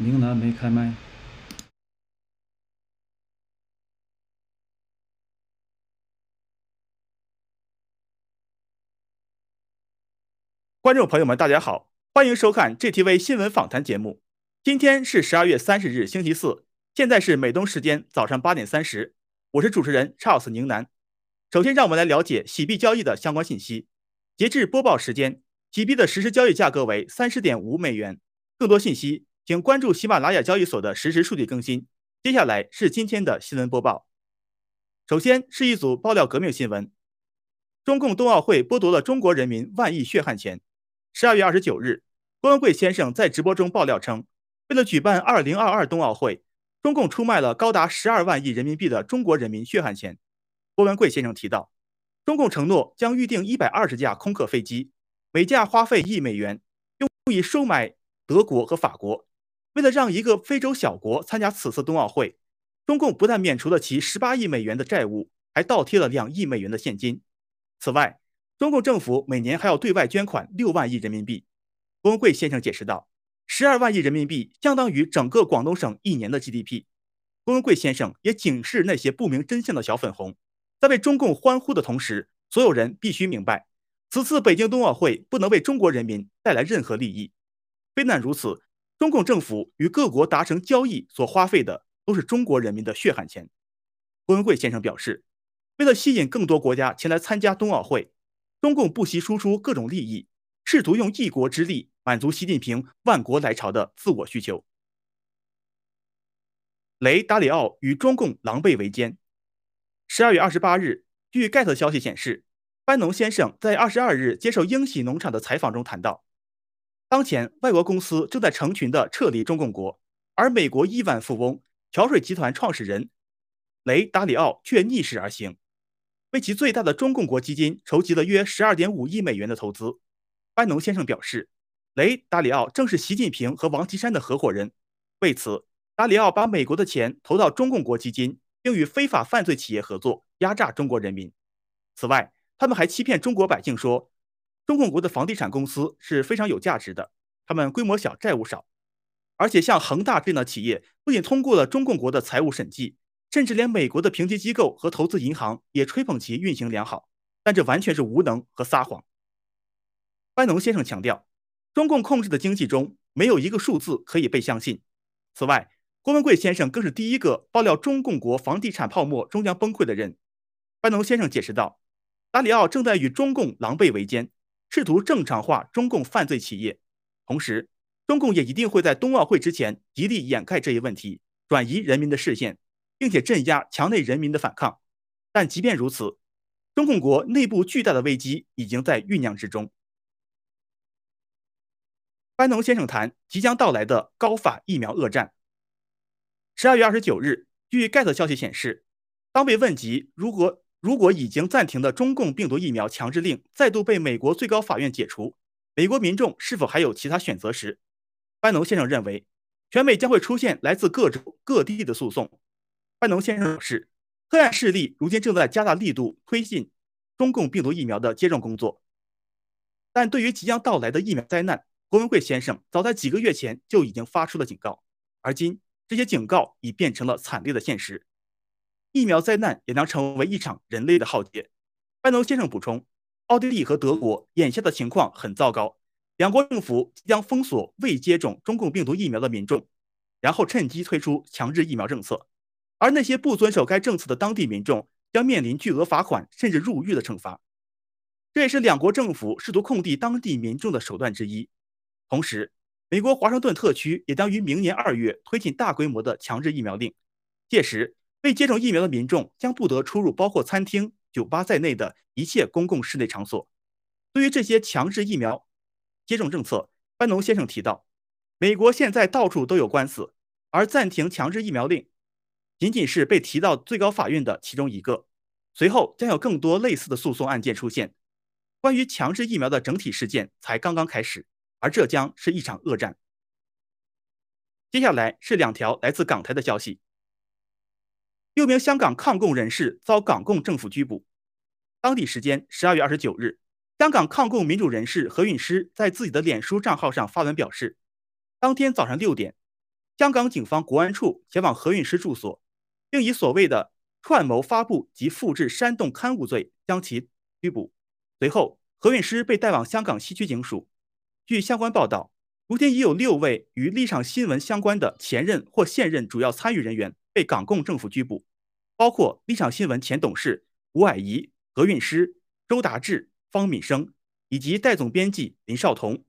宁南没开麦。观众朋友们，大家好，欢迎收看 GTV 新闻访谈节目。今天是十二月三十日，星期四，现在是美东时间早上八点三十。我是主持人 Charles 宁南。首先，让我们来了解洗币交易的相关信息。截至播报时间，洗币的实时交易价格为三十点五美元。更多信息，请关注喜马拉雅交易所的实时数据更新。接下来是今天的新闻播报。首先是一组爆料革命新闻：中共冬奥会剥夺了中国人民万亿血汗钱。十二月二十九日，郭文贵先生在直播中爆料称，为了举办二零二二冬奥会，中共出卖了高达十二万亿人民币的中国人民血汗钱。郭文贵先生提到，中共承诺将预定一百二十架空客飞机，每架花费一美元，用以收买德国和法国。为了让一个非洲小国参加此次冬奥会，中共不但免除了其十八亿美元的债务，还倒贴了两亿美元的现金。此外，中共政府每年还要对外捐款六万亿人民币。郭文贵先生解释道：“十二万亿人民币相当于整个广东省一年的 GDP。”郭文贵先生也警示那些不明真相的小粉红，在为中共欢呼的同时，所有人必须明白，此次北京冬奥会不能为中国人民带来任何利益。非但如此，中共政府与各国达成交易所花费的都是中国人民的血汗钱。郭文贵先生表示，为了吸引更多国家前来参加冬奥会。中共不惜输出各种利益，试图用一国之力满足习近平万国来朝的自我需求。雷达里奥与中共狼狈为奸。十二月二十八日，据盖特消息显示，班农先生在二十二日接受英喜农场的采访中谈到，当前外国公司正在成群的撤离中共国，而美国亿万富翁桥水集团创始人雷达里奥却逆势而行。为其最大的中共国基金筹集了约十二点五亿美元的投资，班农先生表示，雷达里奥正是习近平和王岐山的合伙人。为此，达里奥把美国的钱投到中共国基金，并与非法犯罪企业合作，压榨中国人民。此外，他们还欺骗中国百姓说，中共国的房地产公司是非常有价值的，他们规模小，债务少，而且像恒大这样的企业不仅通过了中共国的财务审计。甚至连美国的评级机构和投资银行也吹捧其运行良好，但这完全是无能和撒谎。班农先生强调，中共控制的经济中没有一个数字可以被相信。此外，郭文贵先生更是第一个爆料中共国房地产泡沫终将崩溃的人。班农先生解释道：“达里奥正在与中共狼狈为奸，试图正常化中共犯罪企业，同时，中共也一定会在冬奥会之前极力掩盖这一问题，转移人民的视线。”并且镇压墙内人民的反抗，但即便如此，中共国内部巨大的危机已经在酝酿之中。班农先生谈即将到来的高法疫苗恶战。十二月二十九日，据盖特消息显示，当被问及如果如果已经暂停的中共病毒疫苗强制令再度被美国最高法院解除，美国民众是否还有其他选择时，班农先生认为，全美将会出现来自各州各地的诉讼。班农先生表示，黑暗势力如今正在加大力度推进中共病毒疫苗的接种工作，但对于即将到来的疫苗灾难，郭文贵先生早在几个月前就已经发出了警告，而今这些警告已变成了惨烈的现实，疫苗灾难也将成为一场人类的浩劫。班农先生补充，奥地利和德国眼下的情况很糟糕，两国政府将封锁未接种中共病毒疫苗的民众，然后趁机推出强制疫苗政策。而那些不遵守该政策的当地民众将面临巨额罚款甚至入狱的惩罚，这也是两国政府试图控制当地民众的手段之一。同时，美国华盛顿特区也将于明年二月推进大规模的强制疫苗令，届时未接种疫苗的民众将不得出入包括餐厅、酒吧在内的一切公共室内场所。对于这些强制疫苗接种政策，班农先生提到，美国现在到处都有官司，而暂停强制疫苗令。仅仅是被提到最高法院的其中一个，随后将有更多类似的诉讼案件出现。关于强制疫苗的整体事件才刚刚开始，而这将是一场恶战。接下来是两条来自港台的消息：六名香港抗共人士遭港共政府拘捕。当地时间十二月二十九日，香港抗共民主人士何韵诗在自己的脸书账号上发文表示，当天早上六点。香港警方国安处前往何韵诗住所，并以所谓的串谋发布及复制煽动刊物罪将其拘捕。随后，何韵诗被带往香港西区警署。据相关报道，如今已有六位与立场新闻相关的前任或现任主要参与人员被港共政府拘捕，包括立场新闻前董事吴霭仪、何韵诗、周达志、方敏生，以及代总编辑林少彤、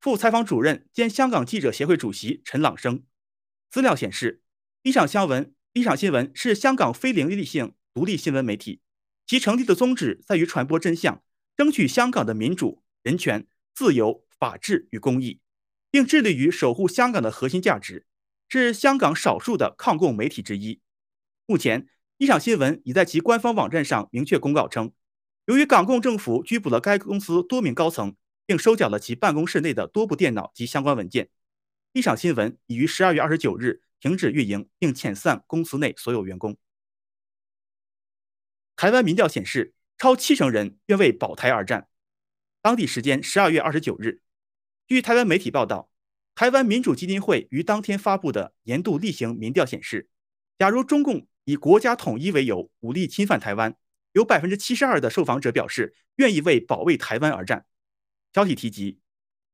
副采访主任兼香港记者协会主席陈朗生。资料显示，立场新闻立场新闻是香港非营利性独立新闻媒体，其成立的宗旨在于传播真相，争取香港的民主、人权、自由。法治与公益，并致力于守护香港的核心价值，是香港少数的抗共媒体之一。目前，一场新闻已在其官方网站上明确公告称，由于港共政府拘捕了该公司多名高层，并收缴了其办公室内的多部电脑及相关文件，一场新闻已于十二月二十九日停止运营，并遣散公司内所有员工。台湾民调显示，超七成人愿为保台而战。当地时间十二月二十九日。据台湾媒体报道，台湾民主基金会于当天发布的年度例行民调显示，假如中共以国家统一为由武力侵犯台湾，有百分之七十二的受访者表示愿意为保卫台湾而战。消息提及，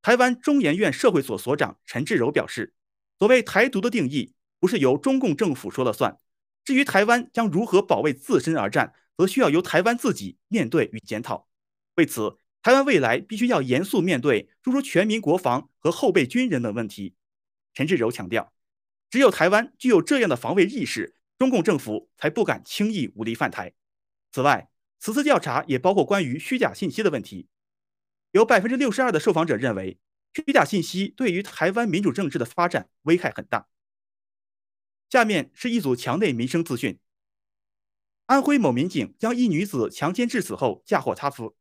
台湾中研院社会所所长陈志柔表示，所谓台独的定义不是由中共政府说了算，至于台湾将如何保卫自身而战，则需要由台湾自己面对与检讨。为此。台湾未来必须要严肃面对诸如全民国防和后备军人等问题。陈志柔强调，只有台湾具有这样的防卫意识，中共政府才不敢轻易武力犯台。此外，此次调查也包括关于虚假信息的问题。有百分之六十二的受访者认为，虚假信息对于台湾民主政治的发展危害很大。下面是一组墙内民生资讯：安徽某民警将一女子强奸致死后嫁祸他夫。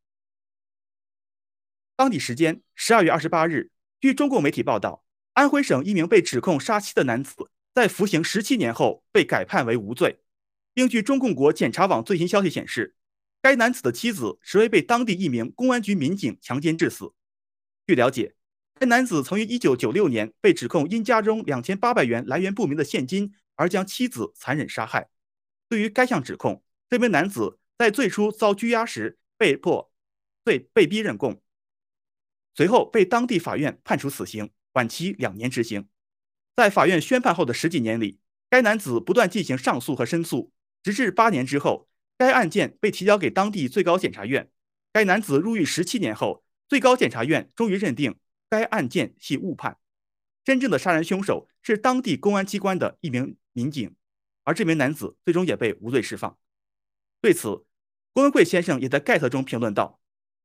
当地时间十二月二十八日，据中共媒体报道，安徽省一名被指控杀妻的男子，在服刑十七年后被改判为无罪。并据中共国检察网最新消息显示，该男子的妻子实为被当地一名公安局民警强奸致死。据了解，该男子曾于一九九六年被指控因家中两千八百元来源不明的现金而将妻子残忍杀害。对于该项指控，这名男子在最初遭拘押时被迫被被逼认供。随后被当地法院判处死刑，缓期两年执行。在法院宣判后的十几年里，该男子不断进行上诉和申诉，直至八年之后，该案件被提交给当地最高检察院。该男子入狱十七年后，最高检察院终于认定该案件系误判，真正的杀人凶手是当地公安机关的一名民警，而这名男子最终也被无罪释放。对此，郭文贵先生也在盖特中评论道：“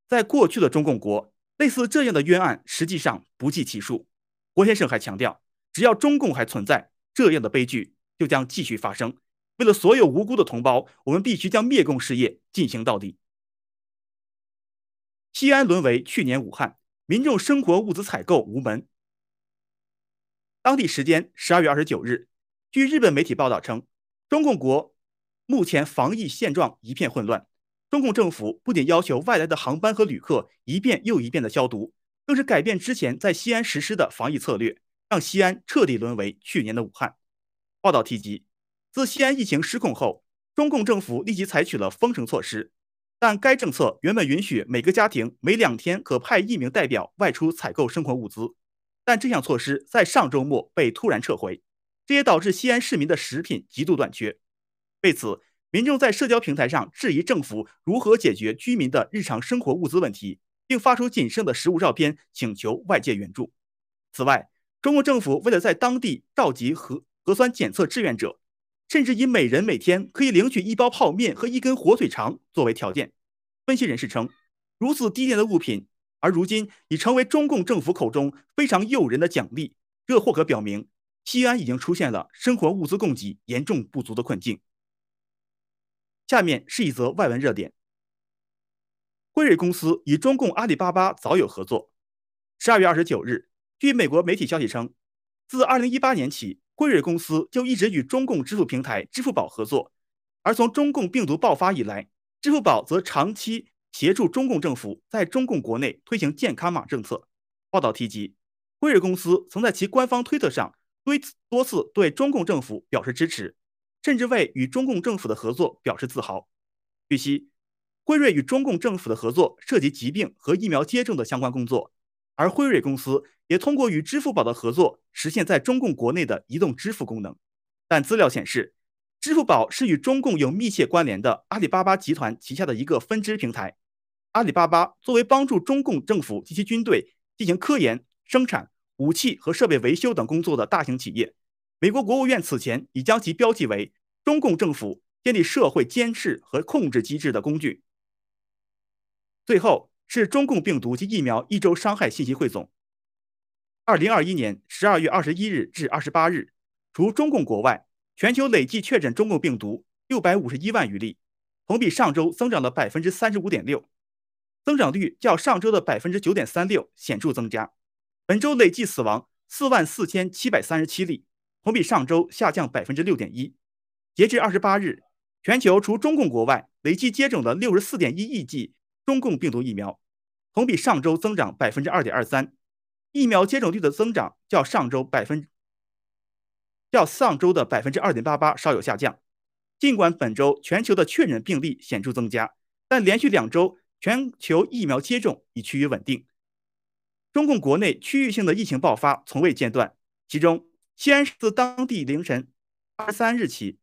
在过去的中共国。”类似这样的冤案实际上不计其数。郭先生还强调，只要中共还存在，这样的悲剧就将继续发生。为了所有无辜的同胞，我们必须将灭共事业进行到底。西安沦为去年武汉，民众生活物资采购无门。当地时间十二月二十九日，据日本媒体报道称，中共国目前防疫现状一片混乱。中共政府不仅要求外来的航班和旅客一遍又一遍的消毒，更是改变之前在西安实施的防疫策略，让西安彻底沦为去年的武汉。报道提及，自西安疫情失控后，中共政府立即采取了封城措施，但该政策原本允许每个家庭每两天可派一名代表外出采购生活物资，但这项措施在上周末被突然撤回，这也导致西安市民的食品极度短缺。为此，民众在社交平台上质疑政府如何解决居民的日常生活物资问题，并发出仅剩的食物照片，请求外界援助。此外，中国政府为了在当地召集核核酸检测志愿者，甚至以每人每天可以领取一包泡面和一根火腿肠作为条件。分析人士称，如此低廉的物品，而如今已成为中共政府口中非常诱人的奖励，这或可表明西安已经出现了生活物资供给严重不足的困境。下面是一则外文热点：辉瑞公司与中共阿里巴巴早有合作。十二月二十九日，据美国媒体消息称，自二零一八年起，辉瑞公司就一直与中共支付平台支付宝合作。而从中共病毒爆发以来，支付宝则长期协助中共政府在中共国内推行健康码政策。报道提及，辉瑞公司曾在其官方推特上多次多次对中共政府表示支持，甚至为与中共政府的合作表示自豪。据悉，辉瑞与中共政府的合作涉及疾病和疫苗接种的相关工作，而辉瑞公司也通过与支付宝的合作，实现在中共国内的移动支付功能。但资料显示，支付宝是与中共有密切关联的阿里巴巴集团旗下的一个分支平台。阿里巴巴作为帮助中共政府及其军队进行科研、生产。武器和设备维修等工作的大型企业，美国国务院此前已将其标记为中共政府建立社会监视和控制机制的工具。最后是中共病毒及疫苗一周伤害信息汇总。二零二一年十二月二十一日至二十八日，除中共国外，全球累计确诊中共病毒六百五十一万余例，同比上周增长了百分之三十五点六，增长率较上周的百分之九点三六显著增加。本周累计死亡四万四千七百三十七例，同比上周下降百分之六点一。截至二十八日，全球除中共国外累计接种了六十四点一亿剂中共病毒疫苗，同比上周增长百分之二点二三。疫苗接种率的增长较上周百分较上周的百分之二点八八稍有下降。尽管本周全球的确诊病例显著增加，但连续两周全球疫苗接种已趋于稳定。中共国内区域性的疫情爆发从未间断，其中西安自当地凌晨二十三日起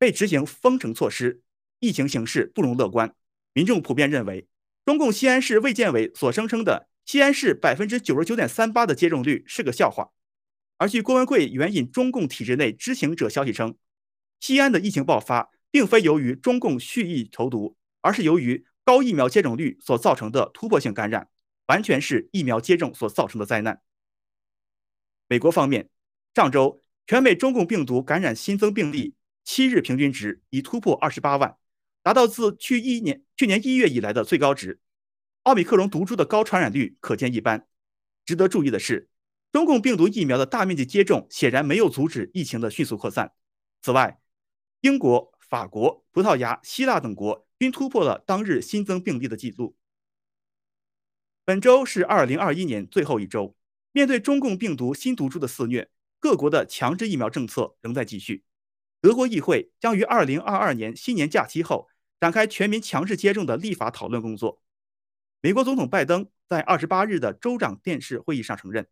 被执行封城措施，疫情形势不容乐观。民众普遍认为，中共西安市卫健委所声称的西安市百分之九十九点三八的接种率是个笑话。而据郭文贵援引中共体制内知情者消息称，西安的疫情爆发并非由于中共蓄意投毒，而是由于高疫苗接种率所造成的突破性感染。完全是疫苗接种所造成的灾难。美国方面，上周全美中共病毒感染新增病例七日平均值已突破二十八万，达到自去一年去年一月以来的最高值。奥密克戎毒株的高传染率可见一斑。值得注意的是，中共病毒疫苗的大面积接种显然没有阻止疫情的迅速扩散。此外，英国、法国、葡萄牙、希腊等国均突破了当日新增病例的记录。本周是二零二一年最后一周，面对中共病毒新毒株的肆虐，各国的强制疫苗政策仍在继续。德国议会将于二零二二年新年假期后展开全民强制接种的立法讨论工作。美国总统拜登在二十八日的州长电视会议上承认，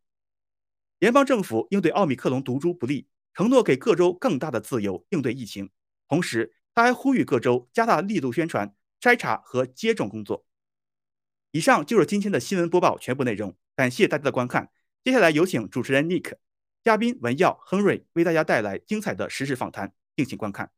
联邦政府应对奥密克戎毒株不利，承诺给各州更大的自由应对疫情。同时，他还呼吁各州加大力度宣传筛查和接种工作。以上就是今天的新闻播报全部内容，感谢大家的观看。接下来有请主持人 Nick、嘉宾文耀、亨瑞为大家带来精彩的实时访谈，敬请观看。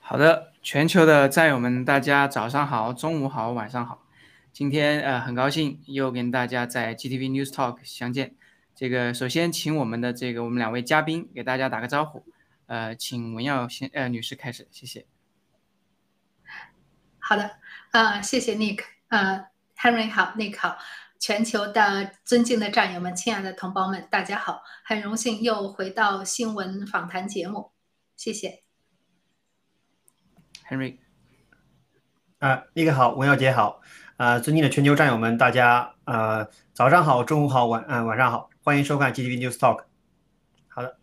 好的，全球的战友们，大家早上好，中午好，晚上好。今天呃，很高兴又跟大家在 GTV News Talk 相见。这个首先请我们的这个我们两位嘉宾给大家打个招呼。呃，请文耀先呃女士开始，谢谢。好的，呃，谢谢 Nick，呃，Henry 好，Nick 好，全球的尊敬的战友们，亲爱的同胞们，大家好，很荣幸又回到新闻访谈节目，谢谢。Henry，啊，那个好，文耀姐好，啊，尊敬的全球战友们，大家啊，早上好，中午好，晚嗯晚上好，欢迎收看 GTV News Talk。好的，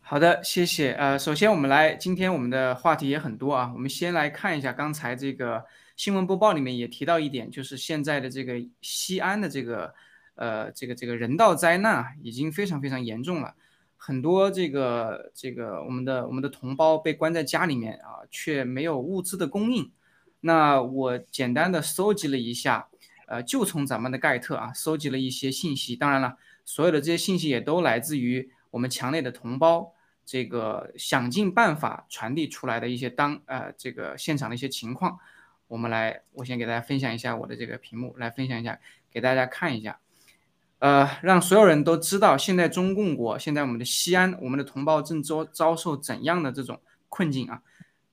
好的，谢谢。呃，首先我们来，今天我们的话题也很多啊，我们先来看一下刚才这个新闻播报里面也提到一点，就是现在的这个西安的这个呃这个这个人道灾难啊，已经非常非常严重了。很多这个这个我们的我们的同胞被关在家里面啊，却没有物资的供应。那我简单的搜集了一下，呃，就从咱们的盖特啊，搜集了一些信息。当然了，所有的这些信息也都来自于我们墙内的同胞，这个想尽办法传递出来的一些当呃这个现场的一些情况。我们来，我先给大家分享一下我的这个屏幕，来分享一下，给大家看一下。呃，让所有人都知道，现在中共国，现在我们的西安，我们的同胞正遭遭受怎样的这种困境啊？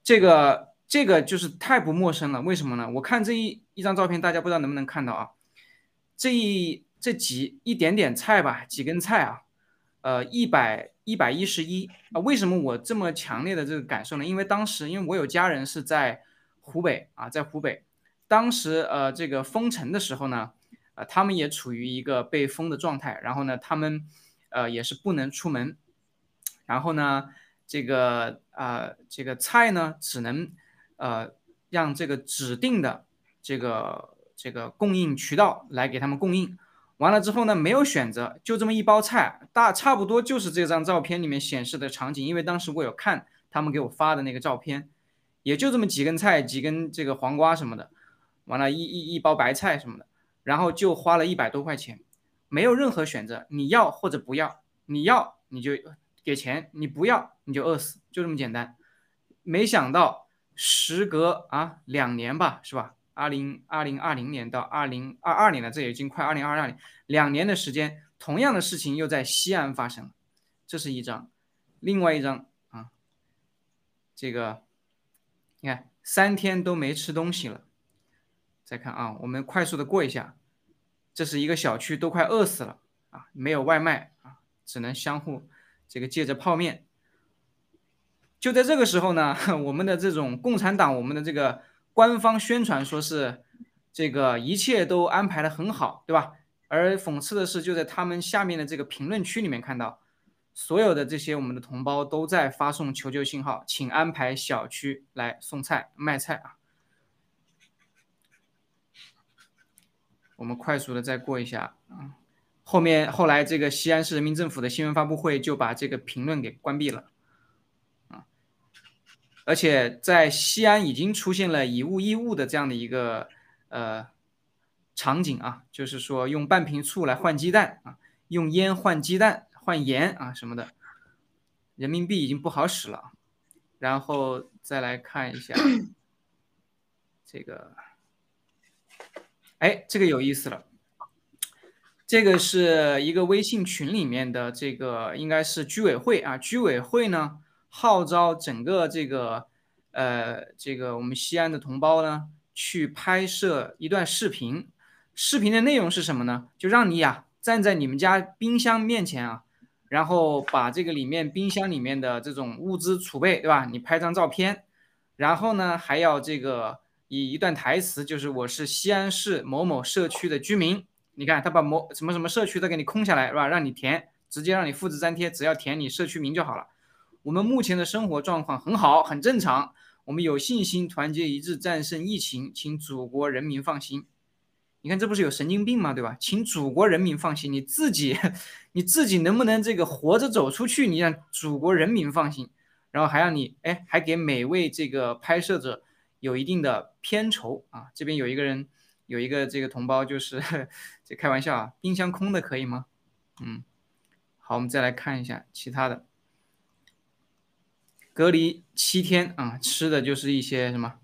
这个这个就是太不陌生了。为什么呢？我看这一一张照片，大家不知道能不能看到啊？这一这几一点点菜吧，几根菜啊，呃，一百一百一十一啊。为什么我这么强烈的这个感受呢？因为当时因为我有家人是在湖北啊，在湖北，当时呃这个封城的时候呢，他们也处于一个被封的状态，然后呢他们呃也是不能出门，然后呢这个啊这个菜呢只能呃让这个指定的这个。这个供应渠道来给他们供应，完了之后呢，没有选择，就这么一包菜，大差不多就是这张照片里面显示的场景。因为当时我有看他们给我发的那个照片，也就这么几根菜，几根这个黄瓜什么的，完了，一一一包白菜什么的，然后就花了一百多块钱，没有任何选择，你要或者不要，你要你就给钱，你不要你就饿死，就这么简单。没想到时隔啊两年吧，是吧？二零二零二零年到二零二二年了，这已经快二零二二年，两年的时间，同样的事情又在西安发生了。这是一张，另外一张啊，这个你看三天都没吃东西了。再看啊，我们快速的过一下，这是一个小区都快饿死了啊，没有外卖啊，只能相互这个借着泡面。就在这个时候呢，我们的这种共产党，我们的这个。官方宣传说是这个一切都安排的很好，对吧？而讽刺的是，就在他们下面的这个评论区里面看到，所有的这些我们的同胞都在发送求救信号，请安排小区来送菜卖菜啊！我们快速的再过一下啊，后面后来这个西安市人民政府的新闻发布会就把这个评论给关闭了。啊而且在西安已经出现了以物易物的这样的一个呃场景啊，就是说用半瓶醋来换鸡蛋啊，用烟换鸡蛋换盐啊什么的，人民币已经不好使了。然后再来看一下这个，哎，这个有意思了，这个是一个微信群里面的这个应该是居委会啊，居委会呢。号召整个这个，呃，这个我们西安的同胞呢，去拍摄一段视频。视频的内容是什么呢？就让你呀站在你们家冰箱面前啊，然后把这个里面冰箱里面的这种物资储备，对吧？你拍张照片，然后呢还要这个以一段台词，就是我是西安市某某社区的居民。你看他把某什么什么社区都给你空下来，是吧？让你填，直接让你复制粘贴，只要填你社区名就好了。我们目前的生活状况很好，很正常。我们有信心团结一致战胜疫情，请祖国人民放心。你看，这不是有神经病吗？对吧？请祖国人民放心，你自己，你自己能不能这个活着走出去？你让祖国人民放心，然后还让你，哎，还给每位这个拍摄者有一定的片酬啊。这边有一个人，有一个这个同胞，就是这开玩笑啊，冰箱空的可以吗？嗯，好，我们再来看一下其他的。隔离七天啊，吃的就是一些什么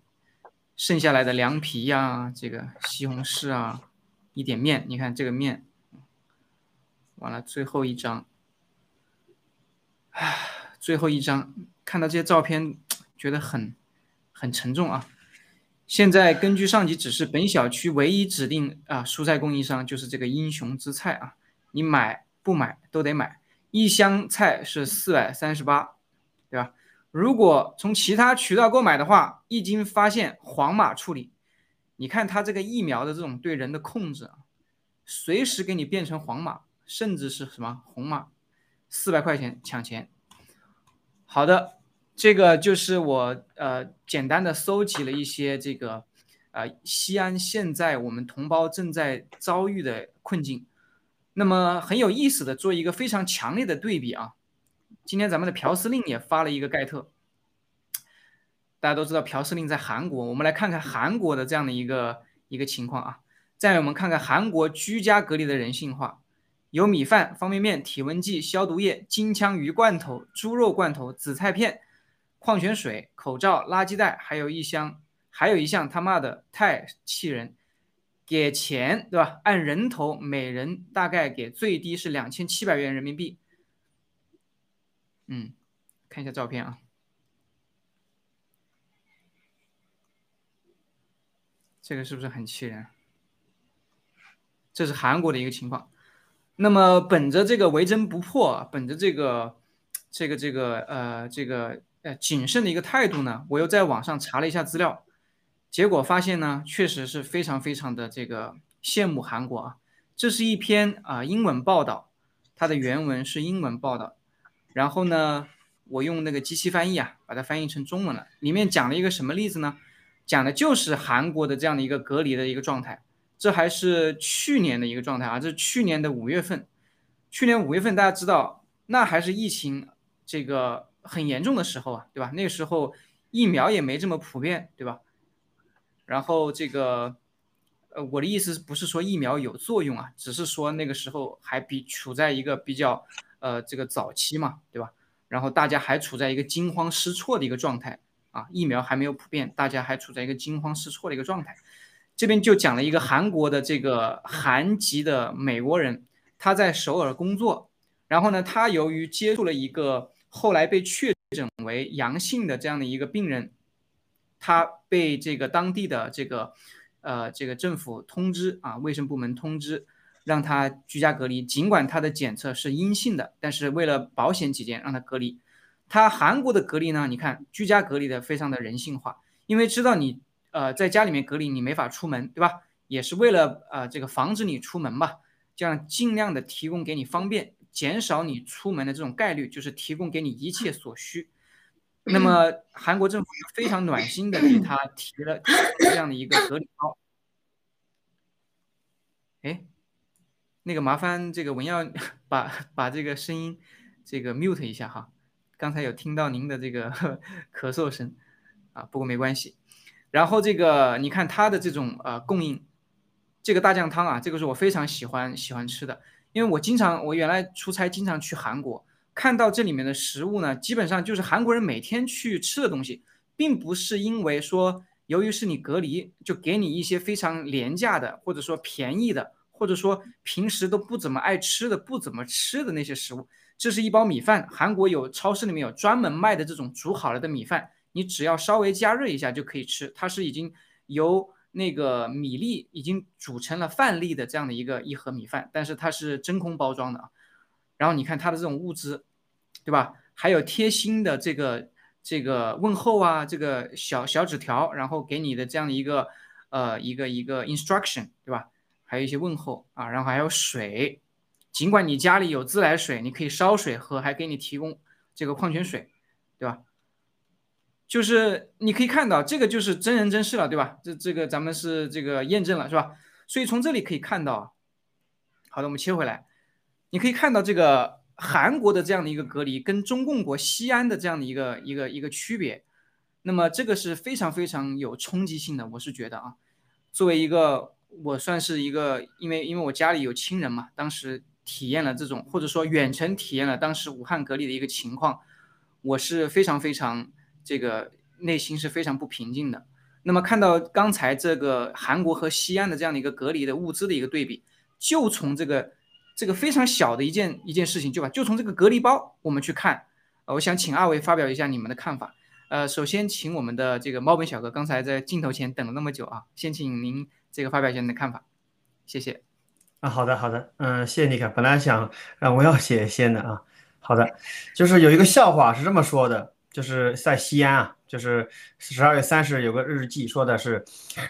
剩下来的凉皮呀，这个西红柿啊，一点面。你看这个面，完了最后一张，唉，最后一张，看到这些照片，觉得很很沉重啊。现在根据上级指示，本小区唯一指定啊蔬菜供应商就是这个英雄之菜啊，你买不买都得买，一箱菜是四百三十八，对吧？如果从其他渠道购买的话，一经发现黄码处理，你看它这个疫苗的这种对人的控制啊，随时给你变成黄码，甚至是什么红码，四百块钱抢钱。好的，这个就是我呃简单的搜集了一些这个呃西安现在我们同胞正在遭遇的困境，那么很有意思的做一个非常强烈的对比啊。今天咱们的朴司令也发了一个盖特，大家都知道朴司令在韩国，我们来看看韩国的这样的一个一个情况啊。再我们看看韩国居家隔离的人性化，有米饭、方便面、体温计、消毒液、金枪鱼罐头、猪肉罐头、紫菜片、矿泉水、口罩、垃圾袋，还有一箱，还有一项他妈的太气人，给钱对吧？按人头每人大概给最低是两千七百元人民币。嗯，看一下照片啊。这个是不是很气人？这是韩国的一个情况。那么，本着这个为真不破，本着这个这个这个呃这个呃谨慎的一个态度呢，我又在网上查了一下资料，结果发现呢，确实是非常非常的这个羡慕韩国啊。这是一篇啊英文报道，它的原文是英文报道，然后呢，我用那个机器翻译啊，把它翻译成中文了。里面讲了一个什么例子呢？讲的就是韩国的这样的一个隔离的一个状态。这还是去年的一个状态啊，这是去年的五月份。去年五月份，大家知道，那还是疫情这个很严重的时候啊，对吧？那个时候疫苗也没这么普遍，对吧？然后这个，呃，我的意思不是说疫苗有作用啊，只是说那个时候还比处在一个比较呃这个早期嘛，对吧？然后大家还处在一个惊慌失措的一个状态啊，疫苗还没有普遍，大家还处在一个惊慌失措的一个状态。这边就讲了一个韩国的这个韩籍的美国人，他在首尔工作，然后呢，他由于接触了一个后来被确诊为阳性的这样的一个病人，他被这个当地的这个呃这个政府通知啊，卫生部门通知让他居家隔离，尽管他的检测是阴性的，但是为了保险起见让他隔离。他韩国的隔离呢，你看居家隔离的非常的人性化，因为知道你。呃，在家里面隔离，你没法出门，对吧？也是为了呃这个防止你出门吧，这样尽量的提供给你方便，减少你出门的这种概率，就是提供给你一切所需。那么韩国政府非常暖心的给他提了这样的一个合理包。哎，那个麻烦这个文耀把把这个声音这个 mute 一下哈，刚才有听到您的这个 咳嗽声啊，不过没关系。然后这个你看它的这种呃供应，这个大酱汤啊，这个是我非常喜欢喜欢吃的，因为我经常我原来出差经常去韩国，看到这里面的食物呢，基本上就是韩国人每天去吃的东西，并不是因为说由于是你隔离就给你一些非常廉价的或者说便宜的，或者说平时都不怎么爱吃的不怎么吃的那些食物，这是一包米饭，韩国有超市里面有专门卖的这种煮好了的米饭。你只要稍微加热一下就可以吃，它是已经由那个米粒已经煮成了饭粒的这样的一个一盒米饭，但是它是真空包装的啊。然后你看它的这种物资，对吧？还有贴心的这个这个问候啊，这个小小纸条，然后给你的这样的一个呃一个一个 instruction，对吧？还有一些问候啊，然后还有水，尽管你家里有自来水，你可以烧水喝，还给你提供这个矿泉水，对吧？就是你可以看到，这个就是真人真事了，对吧？这这个咱们是这个验证了，是吧？所以从这里可以看到，好的，我们切回来，你可以看到这个韩国的这样的一个隔离，跟中共国西安的这样的一个一个一个区别。那么这个是非常非常有冲击性的，我是觉得啊，作为一个我算是一个，因为因为我家里有亲人嘛，当时体验了这种，或者说远程体验了当时武汉隔离的一个情况，我是非常非常。这个内心是非常不平静的。那么看到刚才这个韩国和西安的这样的一个隔离的物资的一个对比，就从这个这个非常小的一件一件事情，就把，就从这个隔离包我们去看。呃，我想请二位发表一下你们的看法。呃，首先请我们的这个猫本小哥，刚才在镜头前等了那么久啊，先请您这个发表一下您的看法，谢谢。啊，好的好的，嗯，谢谢你看。本来想让我要写先的啊，好的，就是有一个笑话是这么说的。就是在西安啊，就是十二月三十日有个日记，说的是，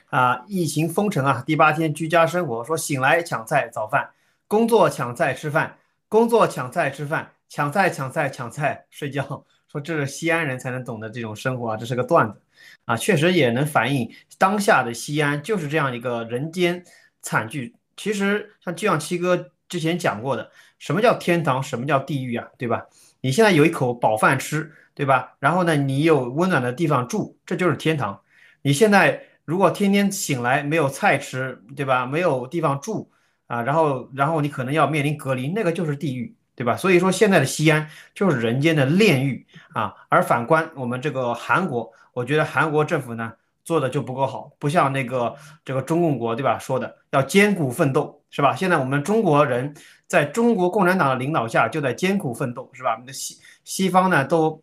啊，疫情封城啊，第八天居家生活，说醒来抢菜早饭，工作抢菜吃饭，工作抢菜吃饭，抢菜抢菜抢菜睡觉，说这是西安人才能懂的这种生活啊，这是个段子，啊，确实也能反映当下的西安就是这样一个人间惨剧。其实像就像七哥之前讲过的，什么叫天堂，什么叫地狱啊，对吧？你现在有一口饱饭吃。对吧？然后呢，你有温暖的地方住，这就是天堂。你现在如果天天醒来没有菜吃，对吧？没有地方住啊，然后然后你可能要面临隔离，那个就是地狱，对吧？所以说现在的西安就是人间的炼狱啊。而反观我们这个韩国，我觉得韩国政府呢做的就不够好，不像那个这个中共国，对吧？说的要艰苦奋斗，是吧？现在我们中国人在中国共产党的领导下就在艰苦奋斗，是吧？我们的西西方呢都。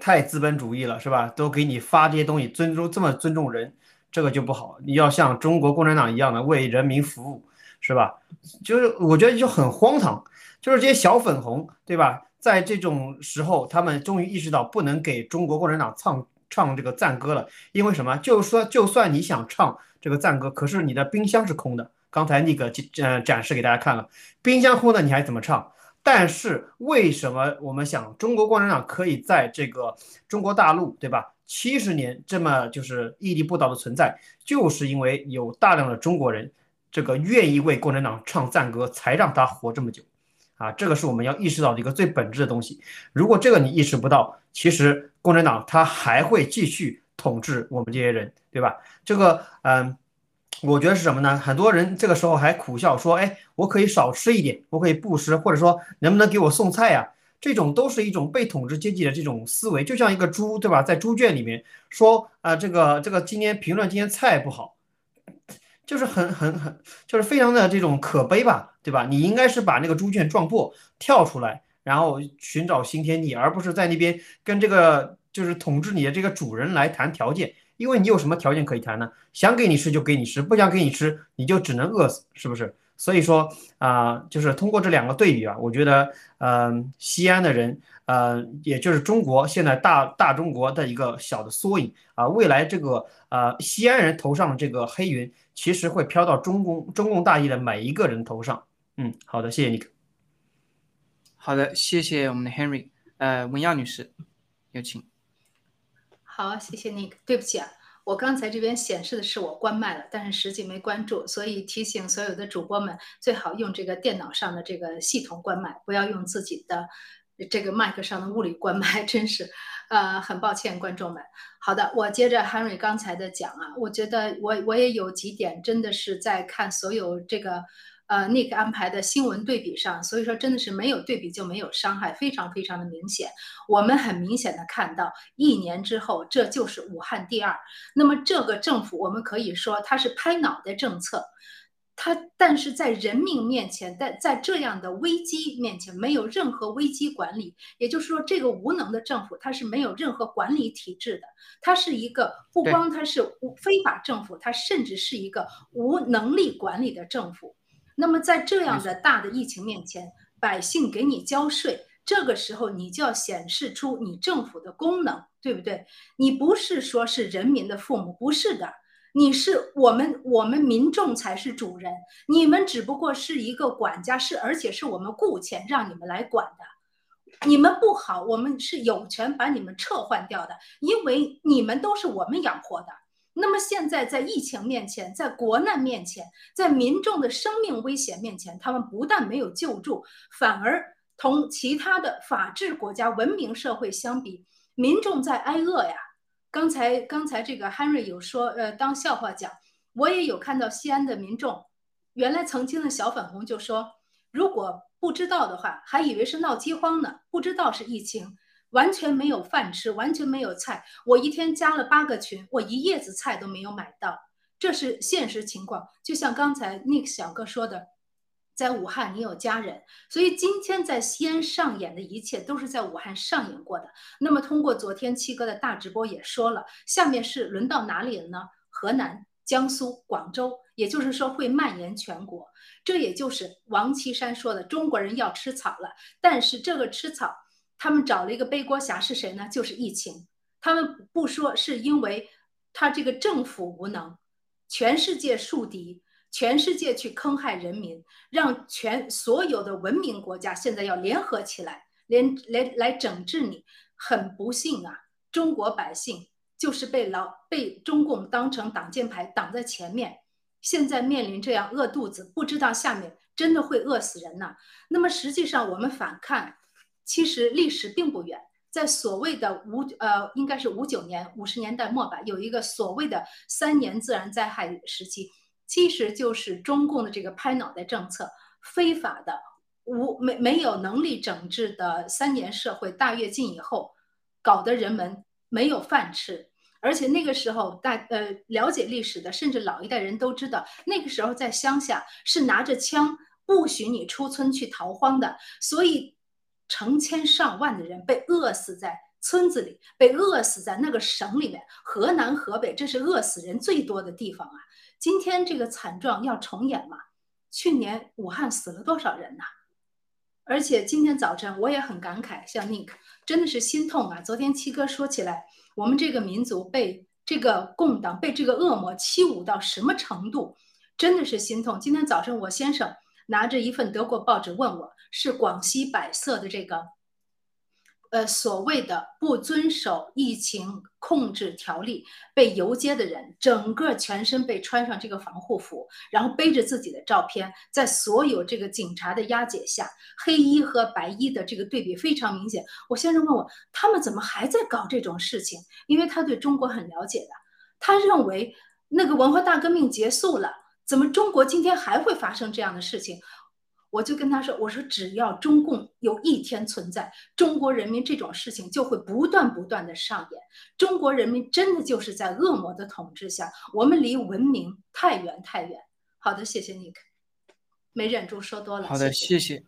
太资本主义了，是吧？都给你发这些东西，尊重这么尊重人，这个就不好。你要像中国共产党一样的为人民服务，是吧？就是我觉得就很荒唐，就是这些小粉红，对吧？在这种时候，他们终于意识到不能给中国共产党唱唱这个赞歌了，因为什么？就说，就算你想唱这个赞歌，可是你的冰箱是空的。刚才那个呃展示给大家看了，冰箱空的你还怎么唱？但是为什么我们想中国共产党可以在这个中国大陆，对吧？七十年这么就是屹立不倒的存在，就是因为有大量的中国人，这个愿意为共产党唱赞歌，才让他活这么久。啊，这个是我们要意识到的一个最本质的东西。如果这个你意识不到，其实共产党他还会继续统治我们这些人，对吧？这个，嗯。我觉得是什么呢？很多人这个时候还苦笑说：“哎，我可以少吃一点，我可以不吃，或者说能不能给我送菜呀？”这种都是一种被统治阶级的这种思维，就像一个猪，对吧？在猪圈里面说：“啊，这个这个今天评论今天菜不好，就是很很很，就是非常的这种可悲吧，对吧？你应该是把那个猪圈撞破，跳出来，然后寻找新天地，而不是在那边跟这个就是统治你的这个主人来谈条件。”因为你有什么条件可以谈呢？想给你吃就给你吃，不想给你吃你就只能饿死，是不是？所以说啊，就是通过这两个对比啊，我觉得，嗯，西安的人，呃，也就是中国现在大大中国的一个小的缩影啊，未来这个呃西安人头上的这个黑云，其实会飘到中共中共大义的每一个人头上。嗯，好的，谢谢你。好的，谢谢我们的 Henry，呃，文耀女士，有请。好，谢谢你。对不起啊，我刚才这边显示的是我关麦了，但是实际没关注，所以提醒所有的主播们最好用这个电脑上的这个系统关麦，不要用自己的这个麦克上的物理关麦。真是，呃，很抱歉，观众们。好的，我接着 Henry 刚才的讲啊，我觉得我我也有几点真的是在看所有这个。呃，Nick 安排的新闻对比上，所以说真的是没有对比就没有伤害，非常非常的明显。我们很明显的看到，一年之后，这就是武汉第二。那么这个政府，我们可以说它是拍脑袋政策，它但是在人命面前，在在这样的危机面前，没有任何危机管理。也就是说，这个无能的政府，它是没有任何管理体制的，它是一个不光它是非法政府，它甚至是一个无能力管理的政府。那么在这样的大的疫情面前，百姓给你交税，这个时候你就要显示出你政府的功能，对不对？你不是说是人民的父母，不是的，你是我们我们民众才是主人，你们只不过是一个管家，是而且是我们雇钱让你们来管的，你们不好，我们是有权把你们撤换掉的，因为你们都是我们养活的。那么现在在疫情面前，在国难面前，在民众的生命危险面前，他们不但没有救助，反而同其他的法治国家、文明社会相比，民众在挨饿呀。刚才刚才这个 Henry 有说，呃，当笑话讲。我也有看到西安的民众，原来曾经的小粉红就说，如果不知道的话，还以为是闹饥荒呢，不知道是疫情。完全没有饭吃，完全没有菜。我一天加了八个群，我一叶子菜都没有买到，这是现实情况。就像刚才 Nick 小哥说的，在武汉你有家人，所以今天在西安上演的一切都是在武汉上演过的。那么通过昨天七哥的大直播也说了，下面是轮到哪里了呢？河南、江苏、广州，也就是说会蔓延全国。这也就是王岐山说的，中国人要吃草了。但是这个吃草。他们找了一个背锅侠是谁呢？就是疫情。他们不说是因为他这个政府无能，全世界树敌，全世界去坑害人民，让全所有的文明国家现在要联合起来，连来来整治你。很不幸啊，中国百姓就是被老被中共当成挡箭牌挡在前面，现在面临这样饿肚子，不知道下面真的会饿死人呐。那么实际上我们反看。其实历史并不远，在所谓的五呃，应该是五九年五十年代末吧，有一个所谓的三年自然灾害时期，其实就是中共的这个拍脑袋政策，非法的无没没有能力整治的三年社会大跃进以后，搞得人们没有饭吃，而且那个时候大呃了解历史的，甚至老一代人都知道，那个时候在乡下是拿着枪不许你出村去逃荒的，所以。成千上万的人被饿死在村子里，被饿死在那个省里面，河南、河北，这是饿死人最多的地方啊。今天这个惨状要重演吗？去年武汉死了多少人呐？而且今天早晨我也很感慨，像 Nick 真的是心痛啊。昨天七哥说起来，我们这个民族被这个共党、被这个恶魔欺侮到什么程度，真的是心痛。今天早晨我先生拿着一份德国报纸问我，是广西百色的这个。呃，所谓的不遵守疫情控制条例被游街的人，整个全身被穿上这个防护服，然后背着自己的照片，在所有这个警察的押解下，黑衣和白衣的这个对比非常明显。我先生问我，他们怎么还在搞这种事情？因为他对中国很了解的，他认为那个文化大革命结束了，怎么中国今天还会发生这样的事情？我就跟他说：“我说只要中共有一天存在，中国人民这种事情就会不断不断的上演。中国人民真的就是在恶魔的统治下，我们离文明太远太远。”好的，谢谢 Nick，没忍住说多了。好的，谢谢，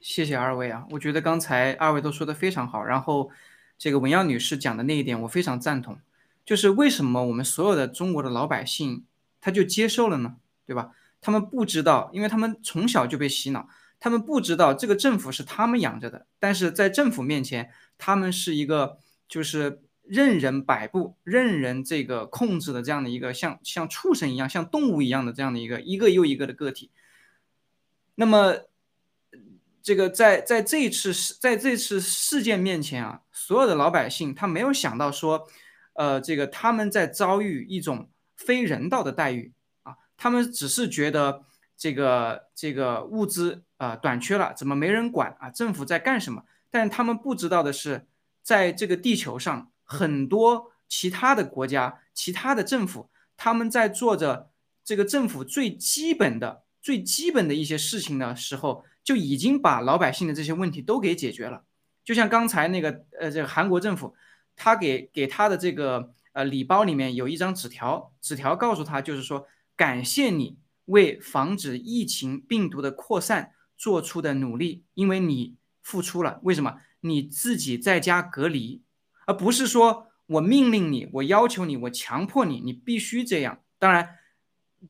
谢谢二位啊！我觉得刚才二位都说的非常好。然后这个文耀女士讲的那一点，我非常赞同，就是为什么我们所有的中国的老百姓他就接受了呢？对吧？他们不知道，因为他们从小就被洗脑，他们不知道这个政府是他们养着的。但是在政府面前，他们是一个就是任人摆布、任人这个控制的这样的一个像像畜生一样、像动物一样的这样的一个一个又一个的个体。那么，这个在在这一次在这次事件面前啊，所有的老百姓他没有想到说，呃，这个他们在遭遇一种非人道的待遇啊。他们只是觉得这个这个物资啊短缺了，怎么没人管啊？政府在干什么？但是他们不知道的是，在这个地球上，很多其他的国家、其他的政府，他们在做着这个政府最基本的、最基本的一些事情的时候，就已经把老百姓的这些问题都给解决了。就像刚才那个呃，这个韩国政府，他给给他的这个呃礼包里面有一张纸条，纸条告诉他就是说。感谢你为防止疫情病毒的扩散做出的努力，因为你付出了。为什么？你自己在家隔离，而不是说我命令你，我要求你，我强迫你，你必须这样。当然，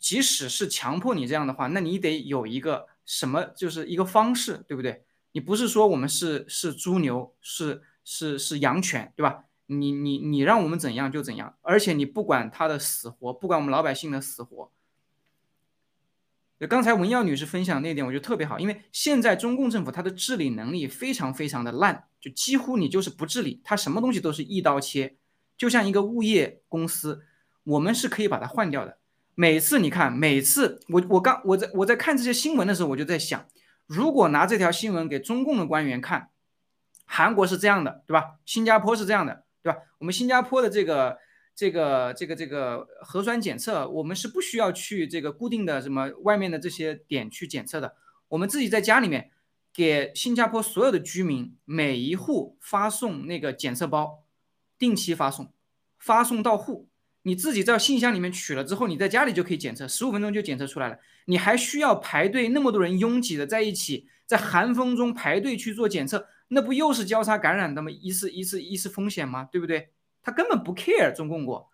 即使是强迫你这样的话，那你得有一个什么，就是一个方式，对不对？你不是说我们是是猪牛，是是是羊犬，对吧？你你你让我们怎样就怎样，而且你不管他的死活，不管我们老百姓的死活。刚才文耀女士分享那点，我觉得特别好，因为现在中共政府它的治理能力非常非常的烂，就几乎你就是不治理，它什么东西都是一刀切，就像一个物业公司，我们是可以把它换掉的。每次你看，每次我我刚我在我在看这些新闻的时候，我就在想，如果拿这条新闻给中共的官员看，韩国是这样的，对吧？新加坡是这样的，对吧？我们新加坡的这个。这个这个这个核酸检测，我们是不需要去这个固定的什么外面的这些点去检测的，我们自己在家里面给新加坡所有的居民每一户发送那个检测包，定期发送，发送到户，你自己在信箱里面取了之后，你在家里就可以检测，十五分钟就检测出来了。你还需要排队那么多人拥挤的在一起，在寒风中排队去做检测，那不又是交叉感染的吗？一次一次一次风险吗？对不对？他根本不 care 中共国。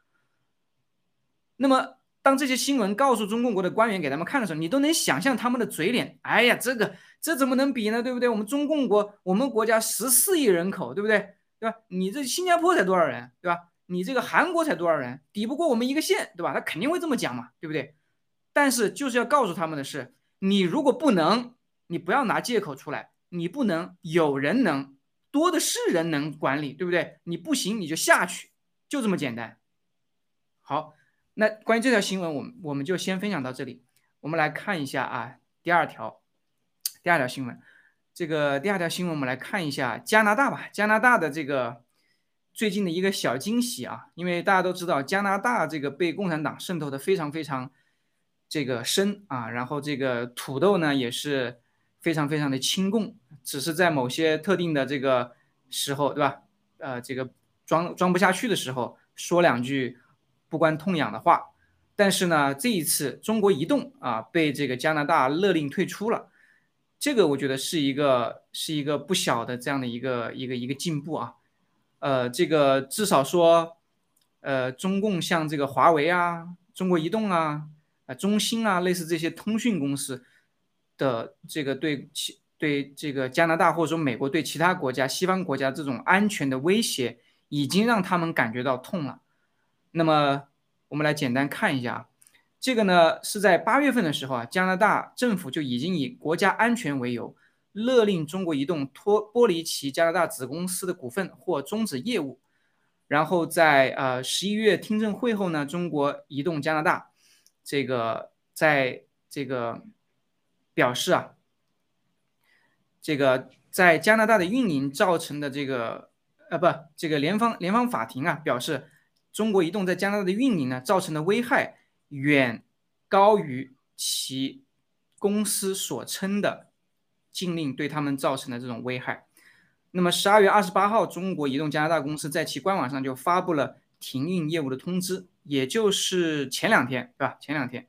那么，当这些新闻告诉中共国的官员给他们看的时候，你都能想象他们的嘴脸。哎呀，这个这怎么能比呢？对不对？我们中共国，我们国家十四亿人口，对不对？对吧？你这新加坡才多少人，对吧？你这个韩国才多少人，抵不过我们一个县，对吧？他肯定会这么讲嘛，对不对？但是就是要告诉他们的是，你如果不能，你不要拿借口出来，你不能，有人能。多的是人能管理，对不对？你不行你就下去，就这么简单。好，那关于这条新闻，我们我们就先分享到这里。我们来看一下啊，第二条，第二条新闻。这个第二条新闻，我们来看一下加拿大吧。加拿大的这个最近的一个小惊喜啊，因为大家都知道加拿大这个被共产党渗透的非常非常这个深啊，然后这个土豆呢也是。非常非常的亲共，只是在某些特定的这个时候，对吧？呃，这个装装不下去的时候，说两句不关痛痒的话。但是呢，这一次中国移动啊被这个加拿大勒令退出了，这个我觉得是一个是一个不小的这样的一个一个一个进步啊。呃，这个至少说，呃，中共像这个华为啊、中国移动啊、啊中兴啊，类似这些通讯公司的这个对其对这个加拿大或者说美国对其他国家、西方国家这种安全的威胁，已经让他们感觉到痛了。那么，我们来简单看一下啊，这个呢是在八月份的时候啊，加拿大政府就已经以国家安全为由。勒令中国移动脱剥离其加拿大子公司的股份或终止业务，然后在呃十一月听证会后呢，中国移动加拿大这个在这个表示啊，这个在加拿大的运营造成的这个呃不，这个联邦联邦法庭啊表示，中国移动在加拿大的运营呢造成的危害远高于其公司所称的。禁令对他们造成的这种危害。那么十二月二十八号，中国移动加拿大公司在其官网上就发布了停运业务的通知，也就是前两天，对吧？前两天，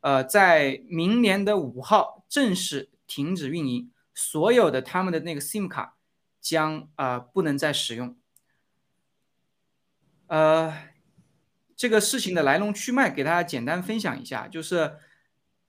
呃，在明年的五号正式停止运营，所有的他们的那个 SIM 卡将啊不能再使用。呃，这个事情的来龙去脉给大家简单分享一下，就是。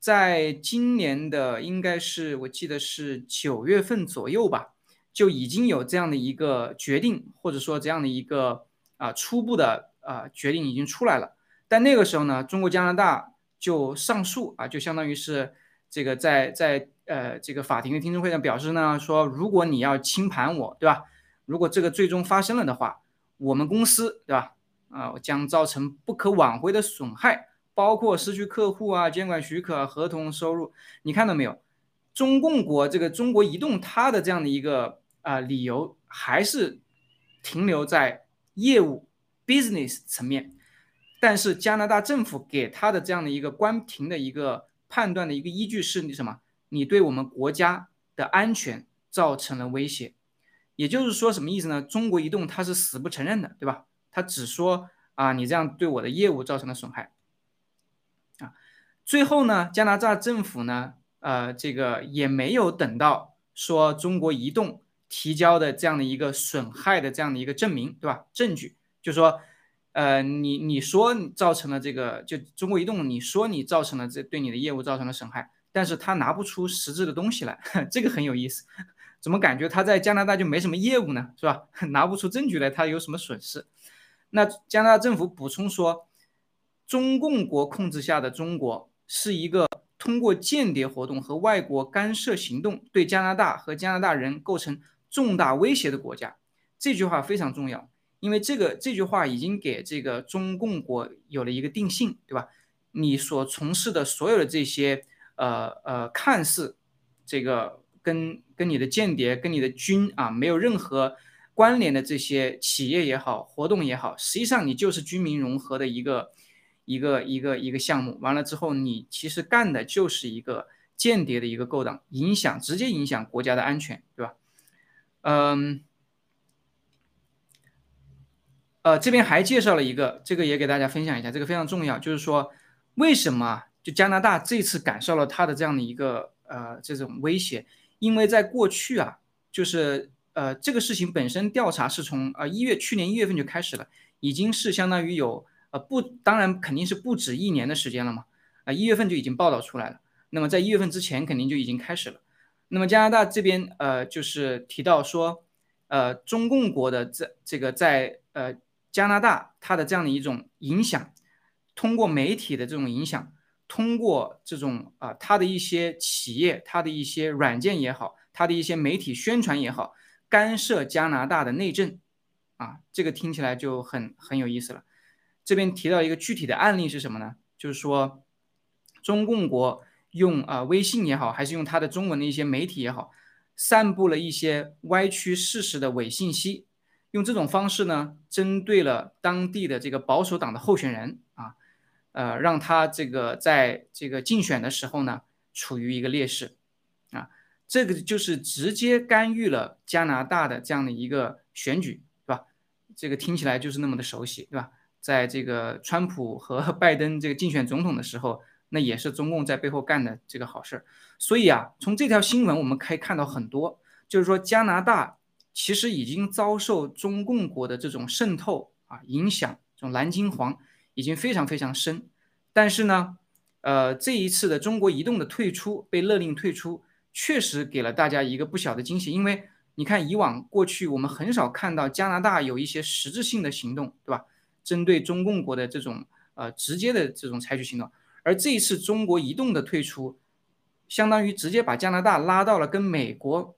在今年的应该是我记得是九月份左右吧，就已经有这样的一个决定，或者说这样的一个啊初步的啊决定已经出来了。但那个时候呢，中国加拿大就上诉啊，就相当于是这个在在呃这个法庭的听证会上表示呢，说如果你要清盘我，对吧？如果这个最终发生了的话，我们公司对吧？啊将造成不可挽回的损害。包括失去客户啊、监管许可、合同收入，你看到没有？中共国这个中国移动，它的这样的一个啊理由还是停留在业务 business 层面，但是加拿大政府给他的这样的一个关停的一个判断的一个依据是你什么？你对我们国家的安全造成了威胁，也就是说什么意思呢？中国移动它是死不承认的，对吧？他只说啊，你这样对我的业务造成了损害。啊最后呢，加拿大政府呢，呃，这个也没有等到说中国移动提交的这样的一个损害的这样的一个证明，对吧？证据就说，呃，你你说造成了这个，就中国移动你说你造成了这对你的业务造成了损害，但是他拿不出实质的东西来，这个很有意思，怎么感觉他在加拿大就没什么业务呢？是吧？拿不出证据来，他有什么损失？那加拿大政府补充说，中共国控制下的中国。是一个通过间谍活动和外国干涉行动对加拿大和加拿大人构成重大威胁的国家。这句话非常重要，因为这个这句话已经给这个中共国有了一个定性，对吧？你所从事的所有的这些呃呃，看似这个跟跟你的间谍、跟你的军啊没有任何关联的这些企业也好、活动也好，实际上你就是军民融合的一个。一个一个一个项目完了之后，你其实干的就是一个间谍的一个勾当，影响直接影响国家的安全，对吧？嗯，呃，这边还介绍了一个，这个也给大家分享一下，这个非常重要，就是说为什么就加拿大这次感受了他的这样的一个呃这种威胁？因为在过去啊，就是呃这个事情本身调查是从呃一月去年一月份就开始了，已经是相当于有。呃不，当然肯定是不止一年的时间了嘛。啊，一月份就已经报道出来了。那么在一月份之前，肯定就已经开始了。那么加拿大这边呃，就是提到说，呃，中共国的这这个在呃加拿大它的这样的一种影响，通过媒体的这种影响，通过这种啊它的一些企业，它的一些软件也好，它的一些媒体宣传也好，干涉加拿大的内政，啊，这个听起来就很很有意思了。这边提到一个具体的案例是什么呢？就是说，中共国用啊微信也好，还是用它的中文的一些媒体也好，散布了一些歪曲事实的伪信息，用这种方式呢，针对了当地的这个保守党的候选人啊，呃，让他这个在这个竞选的时候呢，处于一个劣势啊，这个就是直接干预了加拿大的这样的一个选举，对吧？这个听起来就是那么的熟悉，对吧？在这个川普和 拜登这个竞选总统的时候，那也是中共在背后干的这个好事儿。所以啊，从这条新闻我们可以看到很多，就是说加拿大其实已经遭受中共国的这种渗透啊影响，这种蓝金黄已经非常非常深。但是呢，呃，这一次的中国移动的退出被勒令退出，确实给了大家一个不小的惊喜。因为你看，以往过去我们很少看到加拿大有一些实质性的行动，对吧？针对中共国的这种呃直接的这种采取行动，而这一次中国移动的退出，相当于直接把加拿大拉到了跟美国。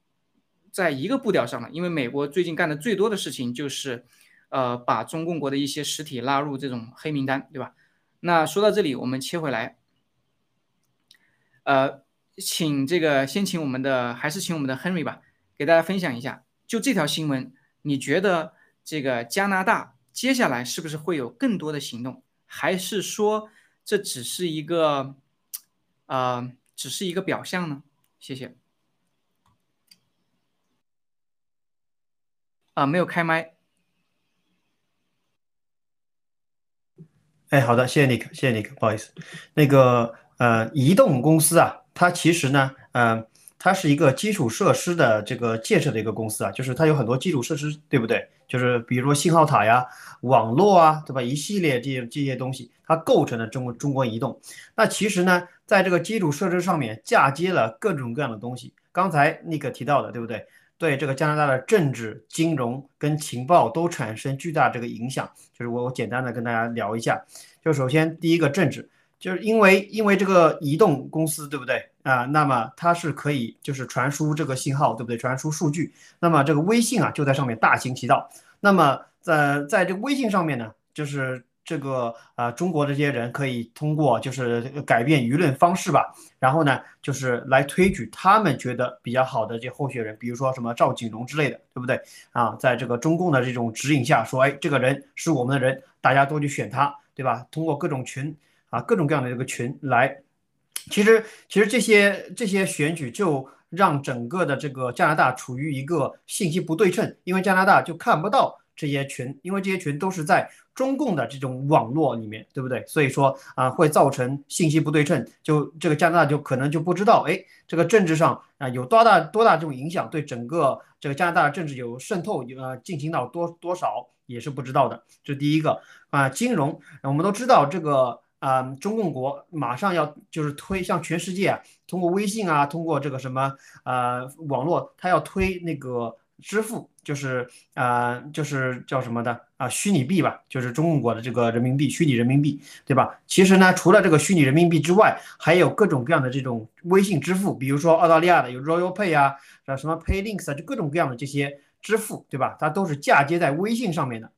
在一个步调上了，因为美国最近干的最多的事情就是，呃，把中共国的一些实体拉入这种黑名单，对吧？那说到这里，我们切回来，呃，请这个先请我们的还是请我们的 Henry 吧，给大家分享一下，就这条新闻，你觉得这个加拿大接下来是不是会有更多的行动，还是说这只是一个，呃，只是一个表象呢？谢谢。啊，没有开麦。哎，好的，谢谢 Nick，谢谢 Nick，不好意思。那个呃，移动公司啊，它其实呢，呃，它是一个基础设施的这个建设的一个公司啊，就是它有很多基础设施，对不对？就是比如说信号塔呀、网络啊，对吧？一系列这些这些东西，它构成了中国中国移动。那其实呢，在这个基础设施上面嫁接了各种各样的东西。刚才 Nick 提到的，对不对？对这个加拿大的政治、金融跟情报都产生巨大这个影响，就是我我简单的跟大家聊一下。就首先第一个政治，就是因为因为这个移动公司对不对啊？那么它是可以就是传输这个信号对不对？传输数据，那么这个微信啊就在上面大行其道。那么在在这个微信上面呢，就是。这个啊，中国这些人可以通过就是改变舆论方式吧，然后呢，就是来推举他们觉得比较好的这候选人，比如说什么赵景龙之类的，对不对啊？在这个中共的这种指引下，说，哎，这个人是我们的人，大家都去选他，对吧？通过各种群啊，各种各样的这个群来，其实其实这些这些选举就让整个的这个加拿大处于一个信息不对称，因为加拿大就看不到这些群，因为这些群都是在。中共的这种网络里面，对不对？所以说啊，会造成信息不对称，就这个加拿大就可能就不知道，哎，这个政治上啊有多大多大这种影响，对整个这个加拿大政治有渗透，呃，进行到多多少也是不知道的。这第一个啊，金融，我们都知道这个啊，中共国马上要就是推向全世界啊，通过微信啊，通过这个什么呃网络，他要推那个。支付就是啊，就是叫什么的啊？虚拟币吧，就是中国的这个人民币，虚拟人民币，对吧？其实呢，除了这个虚拟人民币之外，还有各种各样的这种微信支付，比如说澳大利亚的有 Royal Pay 啊，啊什么 PayLinks 啊，就各种各样的这些支付，对吧？它都是嫁接在微信上面的。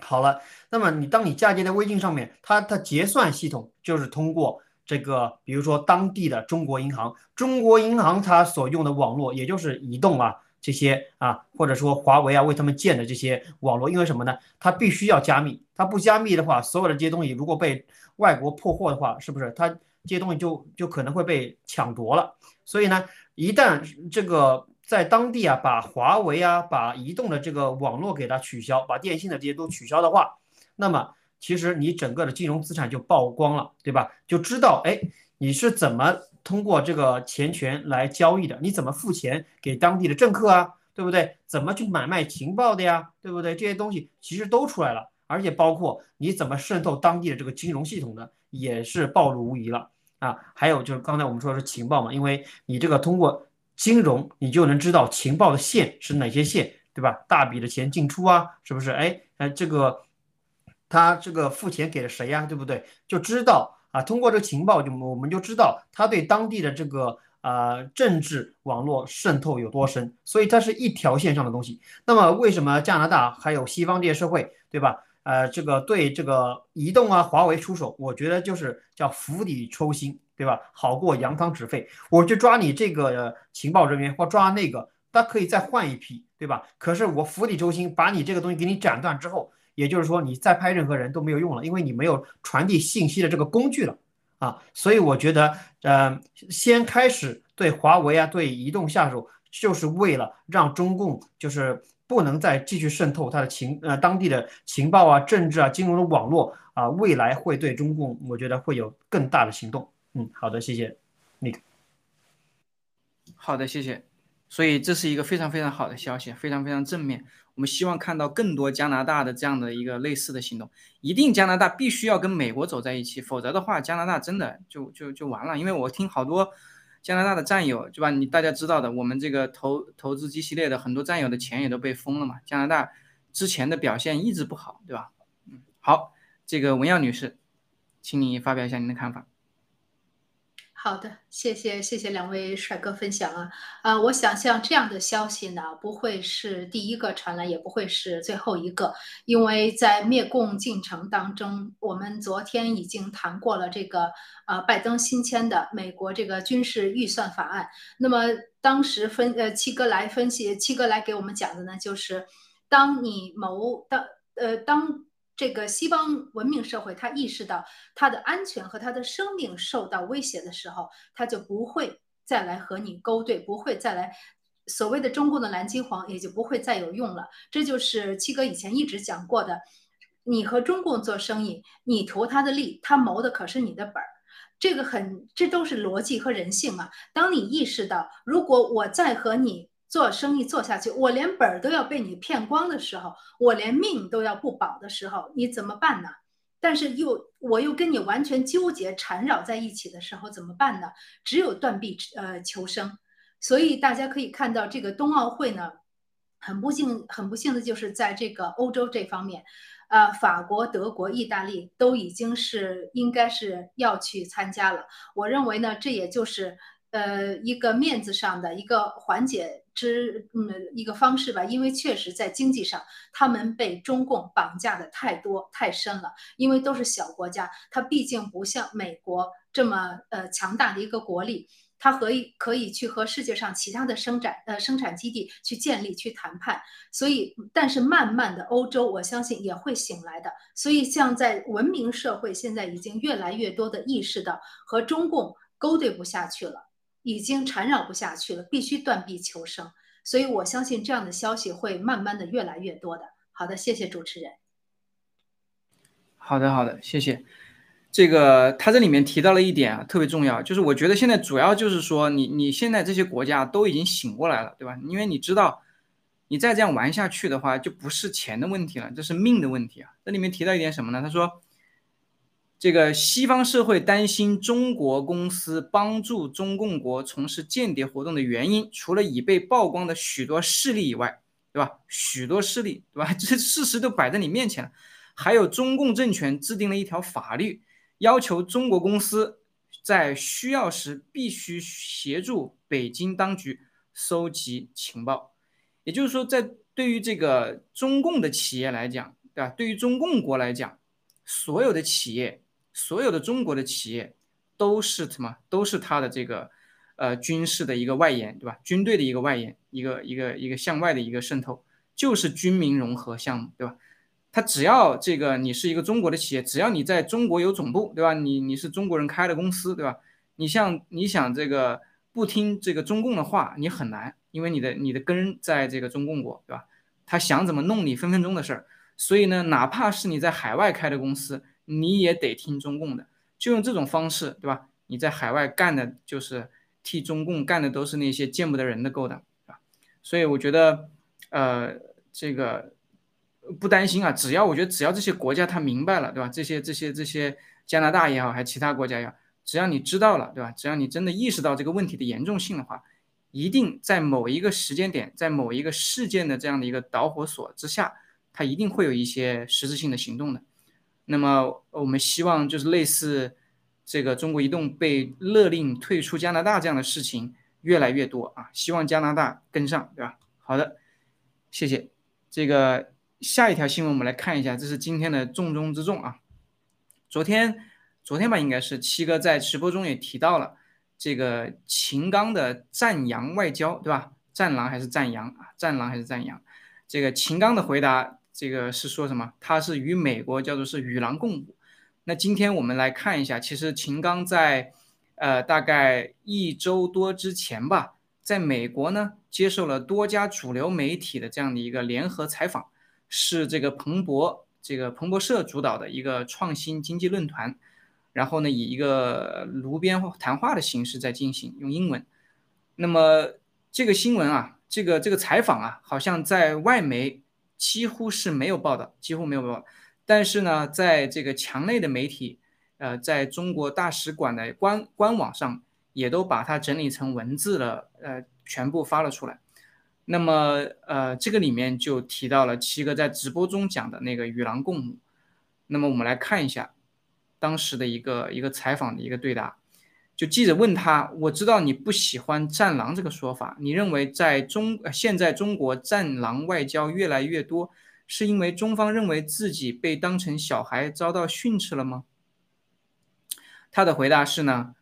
好了，那么你当你嫁接在微信上面，它的结算系统就是通过这个，比如说当地的中国银行，中国银行它所用的网络，也就是移动啊。这些啊，或者说华为啊，为他们建的这些网络，因为什么呢？它必须要加密，它不加密的话，所有的这些东西如果被外国破获的话，是不是它这些东西就就可能会被抢夺了？所以呢，一旦这个在当地啊，把华为啊，把移动的这个网络给它取消，把电信的这些都取消的话，那么其实你整个的金融资产就曝光了，对吧？就知道哎，你是怎么。通过这个钱权来交易的，你怎么付钱给当地的政客啊？对不对？怎么去买卖情报的呀？对不对？这些东西其实都出来了，而且包括你怎么渗透当地的这个金融系统的，也是暴露无遗了啊！还有就是刚才我们说的是情报嘛，因为你这个通过金融，你就能知道情报的线是哪些线，对吧？大笔的钱进出啊，是不是？哎哎，这个他这个付钱给了谁呀？对不对？就知道。啊，通过这个情报，就我们就知道他对当地的这个呃政治网络渗透有多深，所以它是一条线上的东西。那么为什么加拿大还有西方这些社会，对吧？呃，这个对这个移动啊、华为出手，我觉得就是叫釜底抽薪，对吧？好过扬汤止沸。我去抓你这个情报人员或抓那个，他可以再换一批，对吧？可是我釜底抽薪，把你这个东西给你斩断之后。也就是说，你再拍任何人都没有用了，因为你没有传递信息的这个工具了啊。所以我觉得，呃，先开始对华为啊、对移动下手，就是为了让中共就是不能再继续渗透它的情呃当地的情报啊、政治啊、金融的网络啊，未来会对中共，我觉得会有更大的行动。嗯，好的，谢谢，Nick。好的，谢谢。所以这是一个非常非常好的消息，非常非常正面。我们希望看到更多加拿大的这样的一个类似的行动。一定加拿大必须要跟美国走在一起，否则的话，加拿大真的就就就完了。因为我听好多加拿大的战友，对吧？你大家知道的，我们这个投投资机系列的很多战友的钱也都被封了嘛。加拿大之前的表现一直不好，对吧？嗯，好，这个文耀女士，请你发表一下您的看法。好的，谢谢谢谢两位帅哥分享啊，啊，我想像这样的消息呢，不会是第一个传来，也不会是最后一个，因为在灭共进程当中，我们昨天已经谈过了这个呃拜登新签的美国这个军事预算法案。那么当时分呃七哥来分析，七哥来给我们讲的呢，就是当你谋当呃当。这个西方文明社会，他意识到他的安全和他的生命受到威胁的时候，他就不会再来和你勾兑，不会再来所谓的中共的蓝金黄也就不会再有用了。这就是七哥以前一直讲过的，你和中共做生意，你图他的利，他谋的可是你的本儿，这个很，这都是逻辑和人性啊。当你意识到，如果我再和你。做生意做下去，我连本儿都要被你骗光的时候，我连命都要不保的时候，你怎么办呢？但是又我又跟你完全纠结缠绕在一起的时候，怎么办呢？只有断臂呃求生。所以大家可以看到，这个冬奥会呢，很不幸很不幸的就是在这个欧洲这方面，呃，法国、德国、意大利都已经是应该是要去参加了。我认为呢，这也就是呃一个面子上的一个缓解。之嗯一个方式吧，因为确实在经济上，他们被中共绑架的太多太深了。因为都是小国家，它毕竟不像美国这么呃强大的一个国力，它可以可以去和世界上其他的生产呃生产基地去建立去谈判。所以，但是慢慢的欧洲，我相信也会醒来的。所以，像在文明社会，现在已经越来越多的意识到和中共勾兑不下去了。已经缠绕不下去了，必须断臂求生。所以我相信这样的消息会慢慢的越来越多的。好的，谢谢主持人。好的，好的，谢谢。这个他这里面提到了一点啊，特别重要，就是我觉得现在主要就是说，你你现在这些国家都已经醒过来了，对吧？因为你知道，你再这样玩下去的话，就不是钱的问题了，这是命的问题啊。这里面提到一点什么呢？他说。这个西方社会担心中国公司帮助中共国从事间谍活动的原因，除了已被曝光的许多事例以外，对吧？许多事例，对吧？这事实都摆在你面前了。还有中共政权制定了一条法律，要求中国公司在需要时必须协助北京当局收集情报。也就是说，在对于这个中共的企业来讲，对吧？对于中共国来讲，所有的企业。所有的中国的企业都是什么？都是它的这个呃军事的一个外延，对吧？军队的一个外延，一个一个一个向外的一个渗透，就是军民融合项目，对吧？它只要这个你是一个中国的企业，只要你在中国有总部，对吧？你你是中国人开的公司，对吧？你像你想这个不听这个中共的话，你很难，因为你的你的根在这个中共国，对吧？他想怎么弄你，分分钟的事儿。所以呢，哪怕是你在海外开的公司。你也得听中共的，就用这种方式，对吧？你在海外干的就是替中共干的，都是那些见不得人的勾当，对吧？所以我觉得，呃，这个不担心啊，只要我觉得只要这些国家他明白了，对吧？这些这些这些加拿大也好，还其他国家也好，只要你知道了，对吧？只要你真的意识到这个问题的严重性的话，一定在某一个时间点，在某一个事件的这样的一个导火索之下，它一定会有一些实质性的行动的。那么我们希望就是类似这个中国移动被勒令退出加拿大这样的事情越来越多啊，希望加拿大跟上，对吧？好的，谢谢。这个下一条新闻我们来看一下，这是今天的重中之重啊。昨天，昨天吧，应该是七哥在直播中也提到了这个秦刚的赞扬外交，对吧？战狼还是赞扬啊？战狼还是赞扬？这个秦刚的回答。这个是说什么？他是与美国叫做是与狼共舞。那今天我们来看一下，其实秦刚在呃大概一周多之前吧，在美国呢接受了多家主流媒体的这样的一个联合采访，是这个彭博这个彭博社主导的一个创新经济论坛，然后呢以一个炉边谈话的形式在进行，用英文。那么这个新闻啊，这个这个采访啊，好像在外媒几乎是没有报道，几乎没有报道。但是呢，在这个墙内的媒体，呃，在中国大使馆的官官网上，也都把它整理成文字了，呃，全部发了出来。那么，呃，这个里面就提到了七哥在直播中讲的那个与狼共舞。那么，我们来看一下当时的一个一个采访的一个对答。就记者问他：“我知道你不喜欢‘战狼’这个说法，你认为在中现在中国‘战狼’外交越来越多。”是因为中方认为自己被当成小孩遭到训斥了吗？他的回答是呢，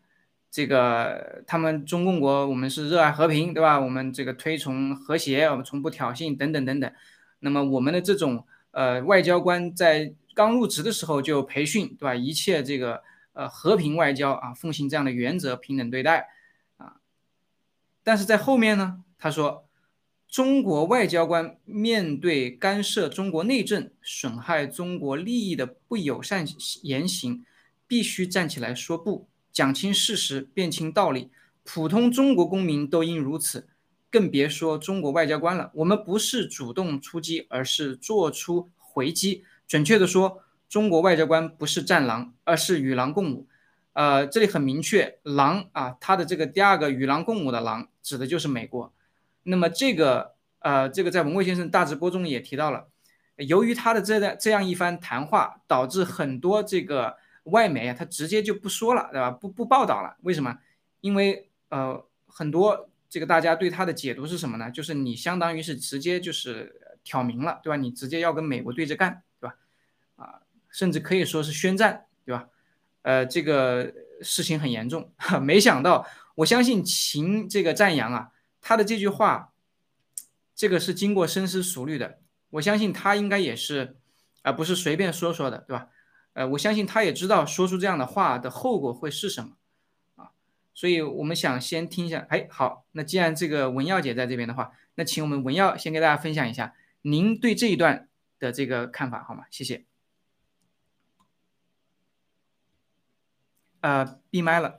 这个他们中共国我们是热爱和平，对吧？我们这个推崇和谐，我们从不挑衅，等等等等。那么我们的这种呃外交官在刚入职的时候就培训，对吧？一切这个呃和平外交啊，奉行这样的原则，平等对待啊。但是在后面呢，他说。中国外交官面对干涉中国内政、损害中国利益的不友善言行，必须站起来说不，讲清事实，辩清道理。普通中国公民都应如此，更别说中国外交官了。我们不是主动出击，而是做出回击。准确的说，中国外交官不是战狼，而是与狼共舞。呃，这里很明确，狼啊，它的这个第二个与狼共舞的狼，指的就是美国。那么这个呃，这个在文贵先生大直播中也提到了，由于他的这样这样一番谈话，导致很多这个外媒啊，他直接就不说了，对吧？不不报道了。为什么？因为呃，很多这个大家对他的解读是什么呢？就是你相当于是直接就是挑明了，对吧？你直接要跟美国对着干，甚至可以说是宣战，对吧？呃，这个事情很严重。没想到，我相信秦这个赞扬啊。他的这句话，这个是经过深思熟虑的。我相信他应该也是，而不是随便说说的，对吧？呃，我相信他也知道说出这样的话的后果会是什么啊。所以我们想先听一下。哎，好，那既然这个文耀姐在这边的话，那请我们文耀先给大家分享一下您对这一段的这个看法，好吗？谢谢。呃，闭麦了。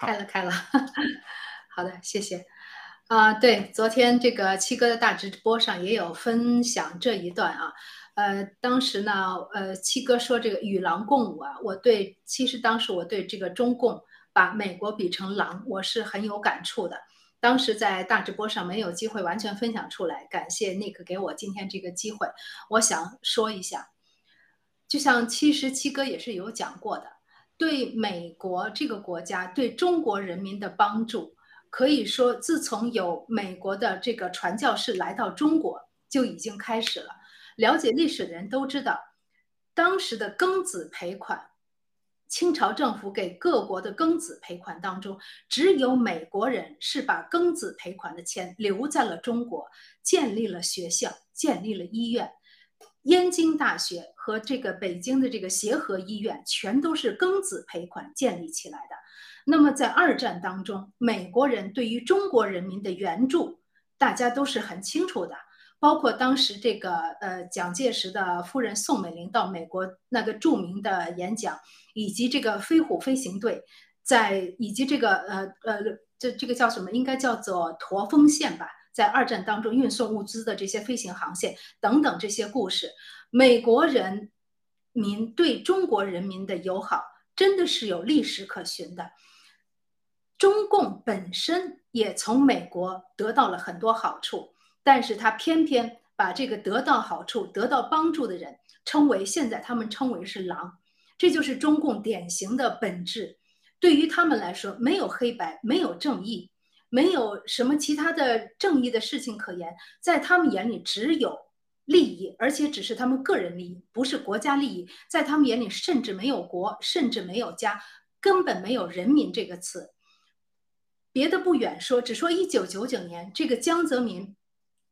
开了，开了。好的，谢谢。啊，对，昨天这个七哥的大直播上也有分享这一段啊，呃，当时呢，呃，七哥说这个与狼共舞啊，我对，其实当时我对这个中共把美国比成狼，我是很有感触的。当时在大直播上没有机会完全分享出来，感谢 Nick 给我今天这个机会，我想说一下，就像其实七哥也是有讲过的，对美国这个国家对中国人民的帮助。可以说，自从有美国的这个传教士来到中国，就已经开始了。了解历史的人都知道，当时的庚子赔款，清朝政府给各国的庚子赔款当中，只有美国人是把庚子赔款的钱留在了中国，建立了学校，建立了医院。燕京大学和这个北京的这个协和医院，全都是庚子赔款建立起来的。那么在二战当中，美国人对于中国人民的援助，大家都是很清楚的。包括当时这个呃蒋介石的夫人宋美龄到美国那个著名的演讲，以及这个飞虎飞行队，在以及这个呃呃这这个叫什么？应该叫做驼峰线吧，在二战当中运送物资的这些飞行航线等等这些故事，美国人民对中国人民的友好，真的是有历史可循的。中共本身也从美国得到了很多好处，但是他偏偏把这个得到好处、得到帮助的人称为现在他们称为是狼，这就是中共典型的本质。对于他们来说，没有黑白，没有正义，没有什么其他的正义的事情可言，在他们眼里只有利益，而且只是他们个人利益，不是国家利益。在他们眼里，甚至没有国，甚至没有家，根本没有人民这个词。别的不远说，只说一九九九年这个江泽民，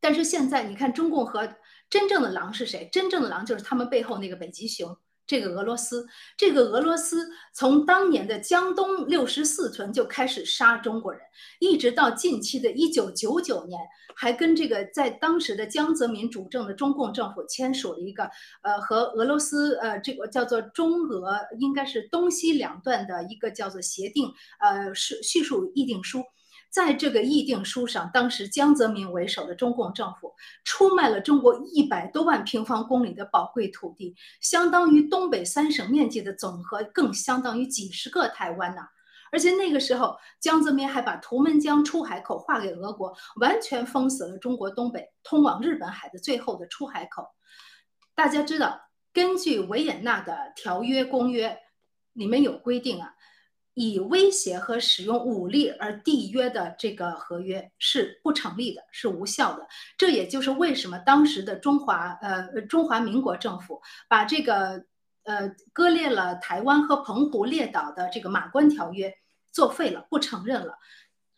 但是现在你看中共和真正的狼是谁？真正的狼就是他们背后那个北极熊。这个俄罗斯，这个俄罗斯从当年的江东六十四屯就开始杀中国人，一直到近期的一九九九年，还跟这个在当时的江泽民主政的中共政府签署了一个呃和俄罗斯呃这个叫做中俄应该是东西两段的一个叫做协定呃是叙述议定书，在这个议定书上，当时江泽民为首的中共政府出卖了中国一百多万平方公里的宝贵土地，相当于东北三省面积的总和，更相当于几十个台湾呐。而且那个时候，江泽民还把图们江出海口划给俄国，完全封死了中国东北通往日本海的最后的出海口。大家知道，根据维也纳的条约公约，里面有规定啊。以威胁和使用武力而缔约的这个合约是不成立的，是无效的。这也就是为什么当时的中华呃中华民国政府把这个呃割裂了台湾和澎湖列岛的这个马关条约作废了，不承认了，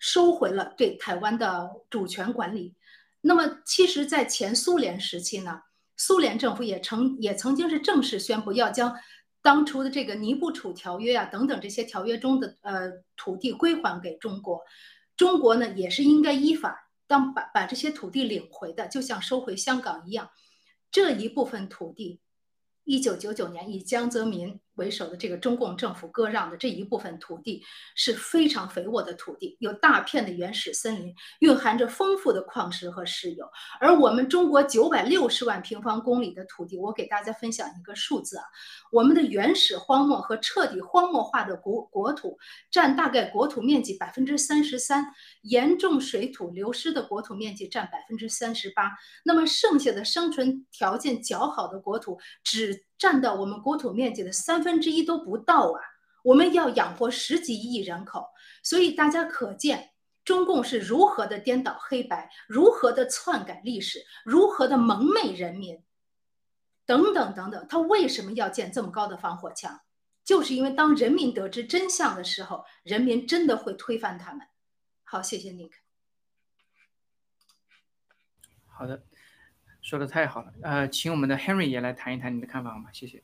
收回了对台湾的主权管理。那么，其实，在前苏联时期呢，苏联政府也曾也曾经是正式宣布要将。当初的这个尼布楚条约啊，等等这些条约中的呃土地归还给中国，中国呢也是应该依法当把把这些土地领回的，就像收回香港一样，这一部分土地。一九九九年，以江泽民为首的这个中共政府割让的这一部分土地是非常肥沃的土地，有大片的原始森林，蕴含着丰富的矿石和石油。而我们中国九百六十万平方公里的土地，我给大家分享一个数字啊，我们的原始荒漠和彻底荒漠化的国国土占大概国土面积百分之三十三，严重水土流失的国土面积占百分之三十八，那么剩下的生存条件较好的国土只。占到我们国土面积的三分之一都不到啊！我们要养活十几亿人口，所以大家可见中共是如何的颠倒黑白，如何的篡改历史，如何的蒙昧人民，等等等等。他为什么要建这么高的防火墙？就是因为当人民得知真相的时候，人民真的会推翻他们。好，谢谢 Nick。好的。说的太好了，呃，请我们的 Henry 也来谈一谈你的看法好吗？谢谢。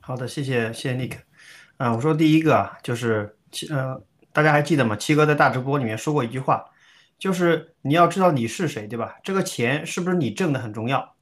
好的，谢谢谢谢 Nick。啊，我说第一个啊，就是七呃，大家还记得吗？七哥在大直播里面说过一句话，就是你要知道你是谁，对吧？这个钱是不是你挣的很重要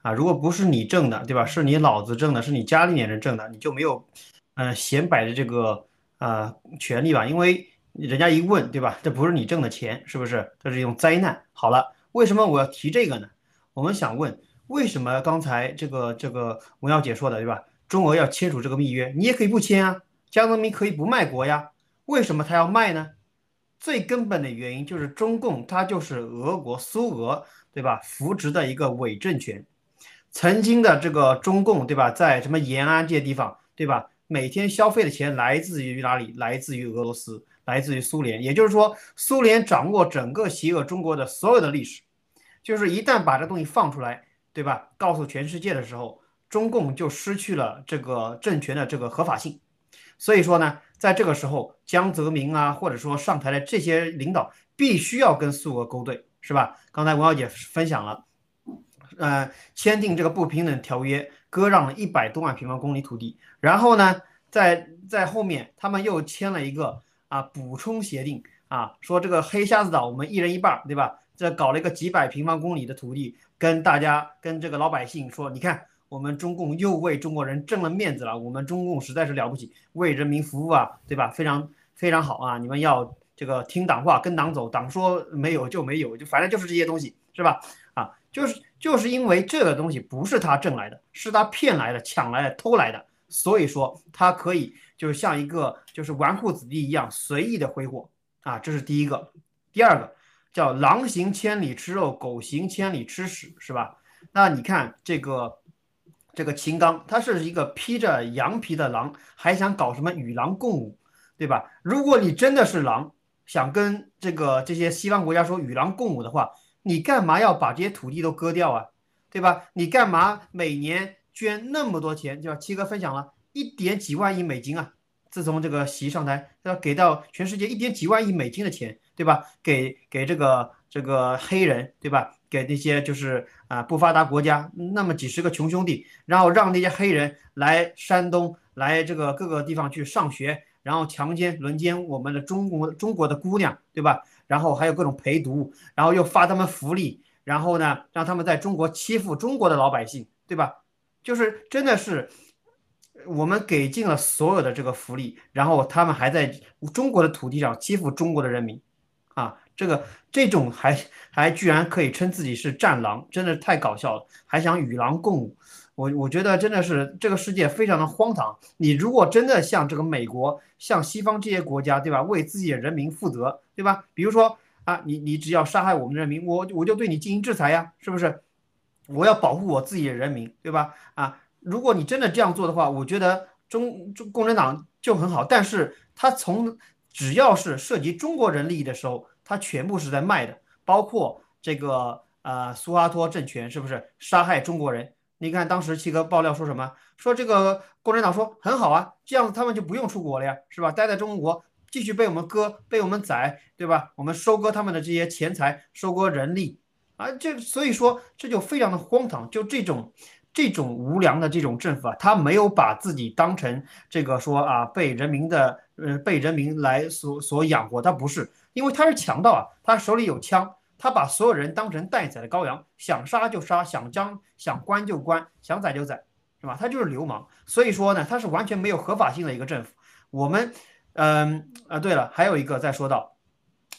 啊？如果不是你挣的，对吧？是你老子挣的，是你家里面人挣的，你就没有嗯显摆的这个啊权利吧？因为人家一问，对吧？这不是你挣的钱，是不是？这是一种灾难。好了，为什么我要提这个呢？我们想问，为什么刚才这个这个文耀姐说的，对吧？中俄要签署这个密约，你也可以不签啊。江泽民可以不卖国呀，为什么他要卖呢？最根本的原因就是中共它就是俄国苏俄，对吧？扶植的一个伪政权。曾经的这个中共，对吧？在什么延安这些地方，对吧？每天消费的钱来自于哪里？来自于俄罗斯，来自于苏联。也就是说，苏联掌握整个邪恶中国的所有的历史。就是一旦把这东西放出来，对吧？告诉全世界的时候，中共就失去了这个政权的这个合法性。所以说呢，在这个时候，江泽民啊，或者说上台的这些领导，必须要跟苏俄勾兑，是吧？刚才文小姐分享了，呃，签订这个不平等条约，割让了一百多万平方公里土地，然后呢，在在后面他们又签了一个啊补充协定啊，说这个黑瞎子岛我们一人一半，对吧？这搞了一个几百平方公里的土地，跟大家跟这个老百姓说，你看我们中共又为中国人挣了面子了，我们中共实在是了不起，为人民服务啊，对吧？非常非常好啊！你们要这个听党话，跟党走，党说没有就没有，就反正就是这些东西，是吧？啊，就是就是因为这个东西不是他挣来的，是他骗来的、抢来的、偷来的，所以说他可以就是像一个就是纨绔子弟一样随意的挥霍啊，这是第一个，第二个。叫狼行千里吃肉，狗行千里吃屎，是吧？那你看这个这个秦刚，他是一个披着羊皮的狼，还想搞什么与狼共舞，对吧？如果你真的是狼，想跟这个这些西方国家说与狼共舞的话，你干嘛要把这些土地都割掉啊？对吧？你干嘛每年捐那么多钱？叫？七哥分享了一点几万亿美金啊！自从这个习上台，要给到全世界一点几万亿美金的钱。对吧？给给这个这个黑人，对吧？给那些就是啊不发达国家那么几十个穷兄弟，然后让那些黑人来山东来这个各个地方去上学，然后强奸轮奸我们的中国中国的姑娘，对吧？然后还有各种陪读，然后又发他们福利，然后呢让他们在中国欺负中国的老百姓，对吧？就是真的是我们给尽了所有的这个福利，然后他们还在中国的土地上欺负中国的人民，啊，这个这种还还居然可以称自己是战狼，真的太搞笑了，还想与狼共舞。我我觉得真的是这个世界非常的荒唐。你如果真的像这个美国、像西方这些国家，对吧？为自己的人民负责，对吧？比如说啊，你你只要杀害我们的人民，我我就对你进行制裁呀，是不是？我要保护我自己的人民，对吧？啊，如果你真的这样做的话，我觉得中中共产党就很好。但是他从只要是涉及中国人利益的时候，他全部是在卖的，包括这个呃苏哈托政权是不是杀害中国人？你看当时七哥爆料说什么？说这个共产党说很好啊，这样子他们就不用出国了呀，是吧？待在中国继续被我们割、被我们宰，对吧？我们收割他们的这些钱财，收割人力啊，这所以说这就非常的荒唐。就这种这种无良的这种政府啊，他没有把自己当成这个说啊被人民的呃被人民来所所养活，他不是，因为他是强盗啊，他手里有枪。他把所有人当成待宰的羔羊，想杀就杀，想将想关就关，想宰就宰，是吧？他就是流氓。所以说呢，他是完全没有合法性的一个政府。我们，嗯啊，对了，还有一个再说到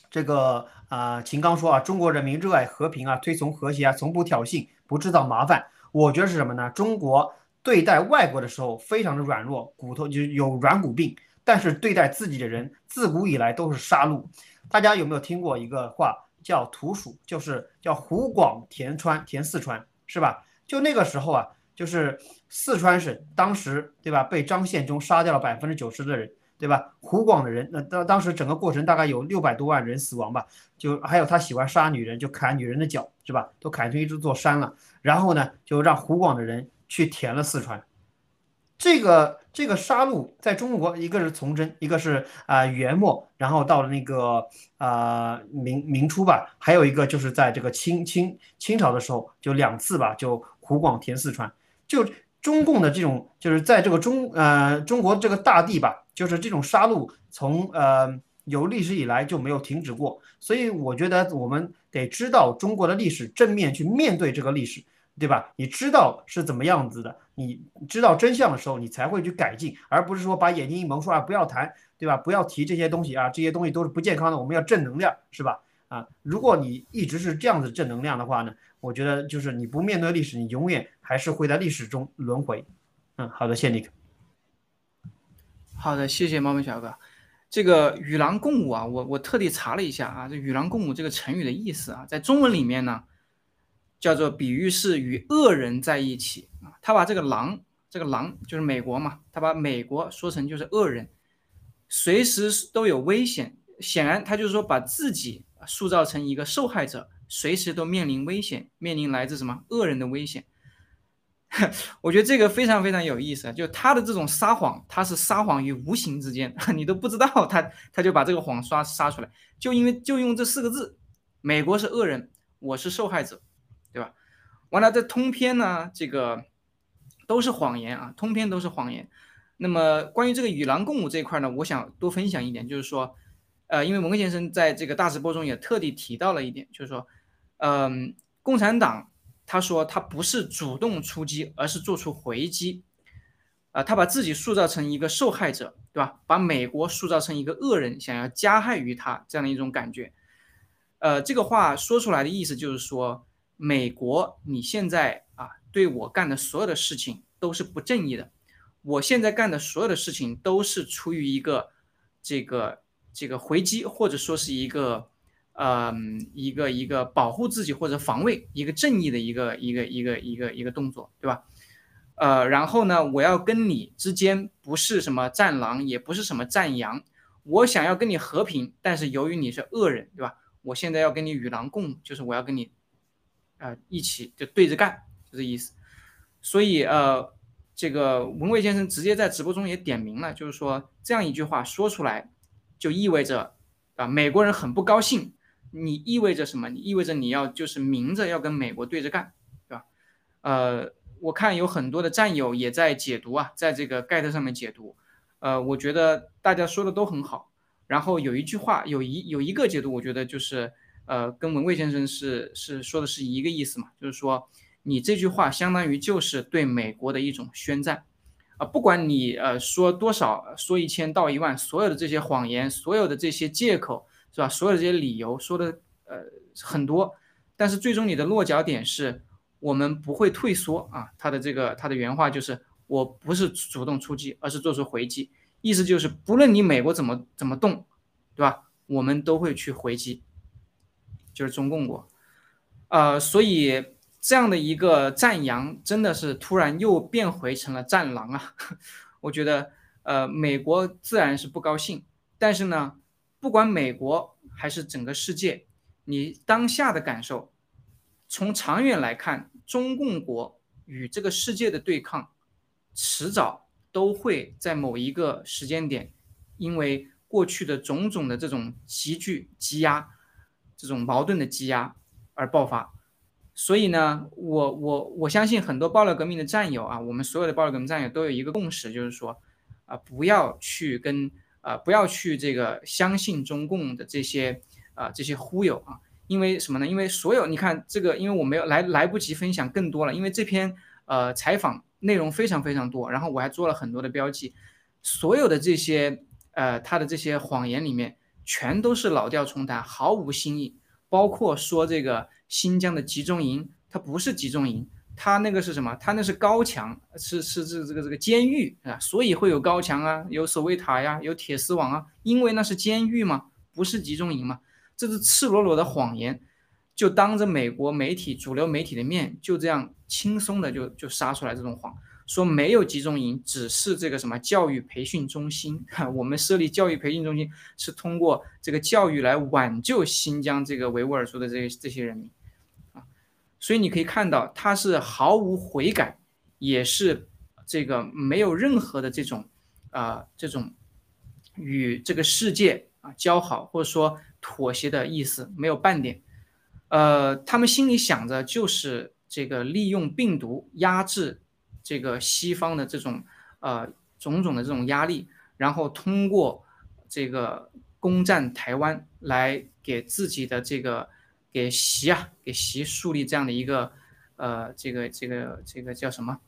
这个啊，秦刚说啊，中国人民热爱和平啊，推崇和谐啊，从不挑衅，不制造麻烦。我觉得是什么呢？中国对待外国的时候非常的软弱，骨头就有软骨病，但是对待自己的人，自古以来都是杀戮。大家有没有听过一个话？叫土鼠，就是叫湖广填川填四川，是吧？就那个时候啊，就是四川省当时对吧，被张献忠杀掉了百分之九十的人，对吧？湖广的人，那当当时整个过程大概有六百多万人死亡吧，就还有他喜欢杀女人，就砍女人的脚，是吧？都砍成一座座山了。然后呢，就让湖广的人去填了四川。这个这个杀戮在中国，一个是崇祯，一个是啊元末，然后到了那个啊明明初吧，还有一个就是在这个清清清朝的时候，就两次吧，就湖广填四川，就中共的这种就是在这个中呃中国这个大地吧，就是这种杀戮从呃有历史以来就没有停止过，所以我觉得我们得知道中国的历史，正面去面对这个历史。对吧？你知道是怎么样子的，你知道真相的时候，你才会去改进，而不是说把眼睛一蒙，说啊不要谈，对吧？不要提这些东西啊，这些东西都是不健康的，我们要正能量，是吧？啊，如果你一直是这样子正能量的话呢，我觉得就是你不面对历史，你永远还是会在历史中轮回。嗯，好的，谢谢你。好的，谢谢猫猫小哥。这个与狼共舞啊，我我特地查了一下啊，这与狼共舞这个成语的意思啊，在中文里面呢。叫做比喻是与恶人在一起啊，他把这个狼，这个狼就是美国嘛，他把美国说成就是恶人，随时都有危险。显然他就是说把自己塑造成一个受害者，随时都面临危险，面临来自什么恶人的危险。我觉得这个非常非常有意思，就他的这种撒谎，他是撒谎于无形之间，你都不知道他他就把这个谎刷撒出来，就因为就用这四个字，美国是恶人，我是受害者。完了，这通篇呢，这个都是谎言啊，通篇都是谎言。那么关于这个与狼共舞这一块呢，我想多分享一点，就是说，呃，因为文科先生在这个大直播中也特地提到了一点，就是说，嗯，共产党他说他不是主动出击，而是做出回击，啊，他把自己塑造成一个受害者，对吧？把美国塑造成一个恶人，想要加害于他这样的一种感觉。呃，这个话说出来的意思就是说。美国，你现在啊，对我干的所有的事情都是不正义的。我现在干的所有的事情都是出于一个这个这个回击，或者说是一个嗯一个一个保护自己或者防卫一个正义的一个一个一个一个一个动作，对吧？呃，然后呢，我要跟你之间不是什么战狼，也不是什么战羊，我想要跟你和平，但是由于你是恶人，对吧？我现在要跟你与狼共，就是我要跟你。啊，一起就对着干，就这意思。所以呃，这个文蔚先生直接在直播中也点名了，就是说这样一句话说出来，就意味着啊，美国人很不高兴。你意味着什么？你意味着你要就是明着要跟美国对着干，对吧？呃，我看有很多的战友也在解读啊，在这个 get 上面解读。呃，我觉得大家说的都很好。然后有一句话，有一有一个解读，我觉得就是。呃，跟文蔚先生是是说的是一个意思嘛，就是说你这句话相当于就是对美国的一种宣战，啊，不管你呃说多少，说一千道一万，所有的这些谎言，所有的这些借口，是吧？所有的这些理由说的呃很多，但是最终你的落脚点是，我们不会退缩啊。他的这个他的原话就是，我不是主动出击，而是做出回击，意思就是不论你美国怎么怎么动，对吧？我们都会去回击，就是中共国，呃，所以。这样的一个战羊，真的是突然又变回成了战狼啊！我觉得，呃，美国自然是不高兴，但是呢，不管美国还是整个世界，你当下的感受，从长远来看，中共国与这个世界的对抗，迟早都会在某一个时间点，因为过去的种种的这种急剧积压，这种矛盾的积压而爆发。所以呢，我我我相信很多暴乱革命的战友啊，我们所有的暴乱革命战友都有一个共识，就是说，啊，不要去跟啊，不要去这个相信中共的这些啊这些忽悠啊，因为什么呢？因为所有你看这个，因为我没有来来不及分享更多了，因为这篇呃采访内容非常非常多，然后我还做了很多的标记，所有的这些呃他的这些谎言里面，全都是老调重弹，毫无新意，包括说这个。新疆的集中营，它不是集中营，它那个是什么？它那是高墙，是是这这个这个监狱啊，所以会有高墙啊，有守卫塔呀，有铁丝网啊，因为那是监狱嘛，不是集中营嘛，这是赤裸裸的谎言，就当着美国媒体、主流媒体的面，就这样轻松的就就杀出来这种谎。说没有集中营，只是这个什么教育培训中心。我们设立教育培训中心是通过这个教育来挽救新疆这个维吾尔族的这这些人民啊。所以你可以看到，他是毫无悔改，也是这个没有任何的这种啊这种与这个世界啊交好或者说妥协的意思，没有半点。呃，他们心里想着就是这个利用病毒压制。这个西方的这种呃种种的这种压力，然后通过这个攻占台湾来给自己的这个给习啊给习树立这样的一个呃这个这个这个叫什么，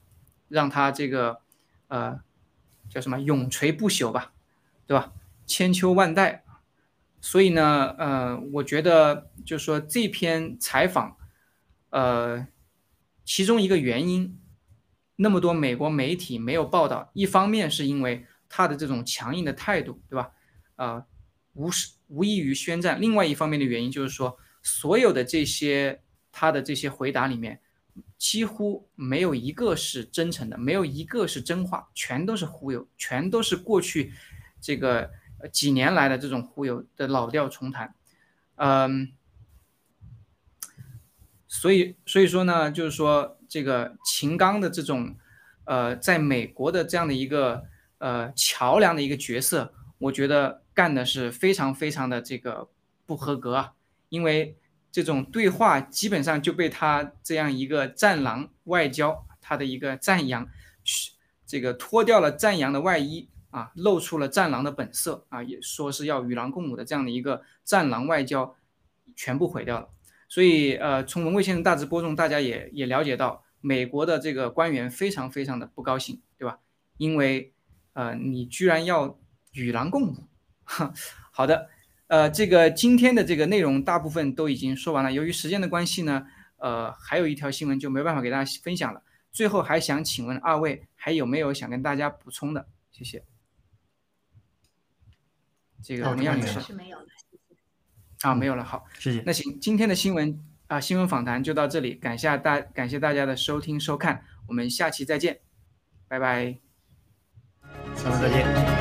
让他这个呃叫什么永垂不朽吧，对吧？千秋万代。所以呢，呃，我觉得就是说这篇采访，呃，其中一个原因。那么多美国媒体没有报道，一方面是因为他的这种强硬的态度，对吧？啊，无是无异于宣战。另外一方面的原因就是说，所有的这些他的这些回答里面，几乎没有一个是真诚的，没有一个是真话，全都是忽悠，全都是过去这个几年来的这种忽悠的老调重弹。嗯，所以所以说呢，就是说。这个秦刚的这种，呃，在美国的这样的一个呃桥梁的一个角色，我觉得干的是非常非常的这个不合格啊，因为这种对话基本上就被他这样一个战狼外交，他的一个战羊，这个脱掉了战羊的外衣啊，露出了战狼的本色啊，也说是要与狼共舞的这样的一个战狼外交，全部毁掉了。所以，呃，从文贵先生大致播中，大家也也了解到，美国的这个官员非常非常的不高兴，对吧？因为，呃，你居然要与狼共舞。好的，呃，这个今天的这个内容大部分都已经说完了。由于时间的关系呢，呃，还有一条新闻就没办法给大家分享了。最后还想请问二位，还有没有想跟大家补充的？谢谢。这个同样女士。啊，没有了，好，谢谢。那行，今天的新闻啊，新闻访谈就到这里，感谢大感谢大家的收听收看，我们下期再见，拜拜，下次再见。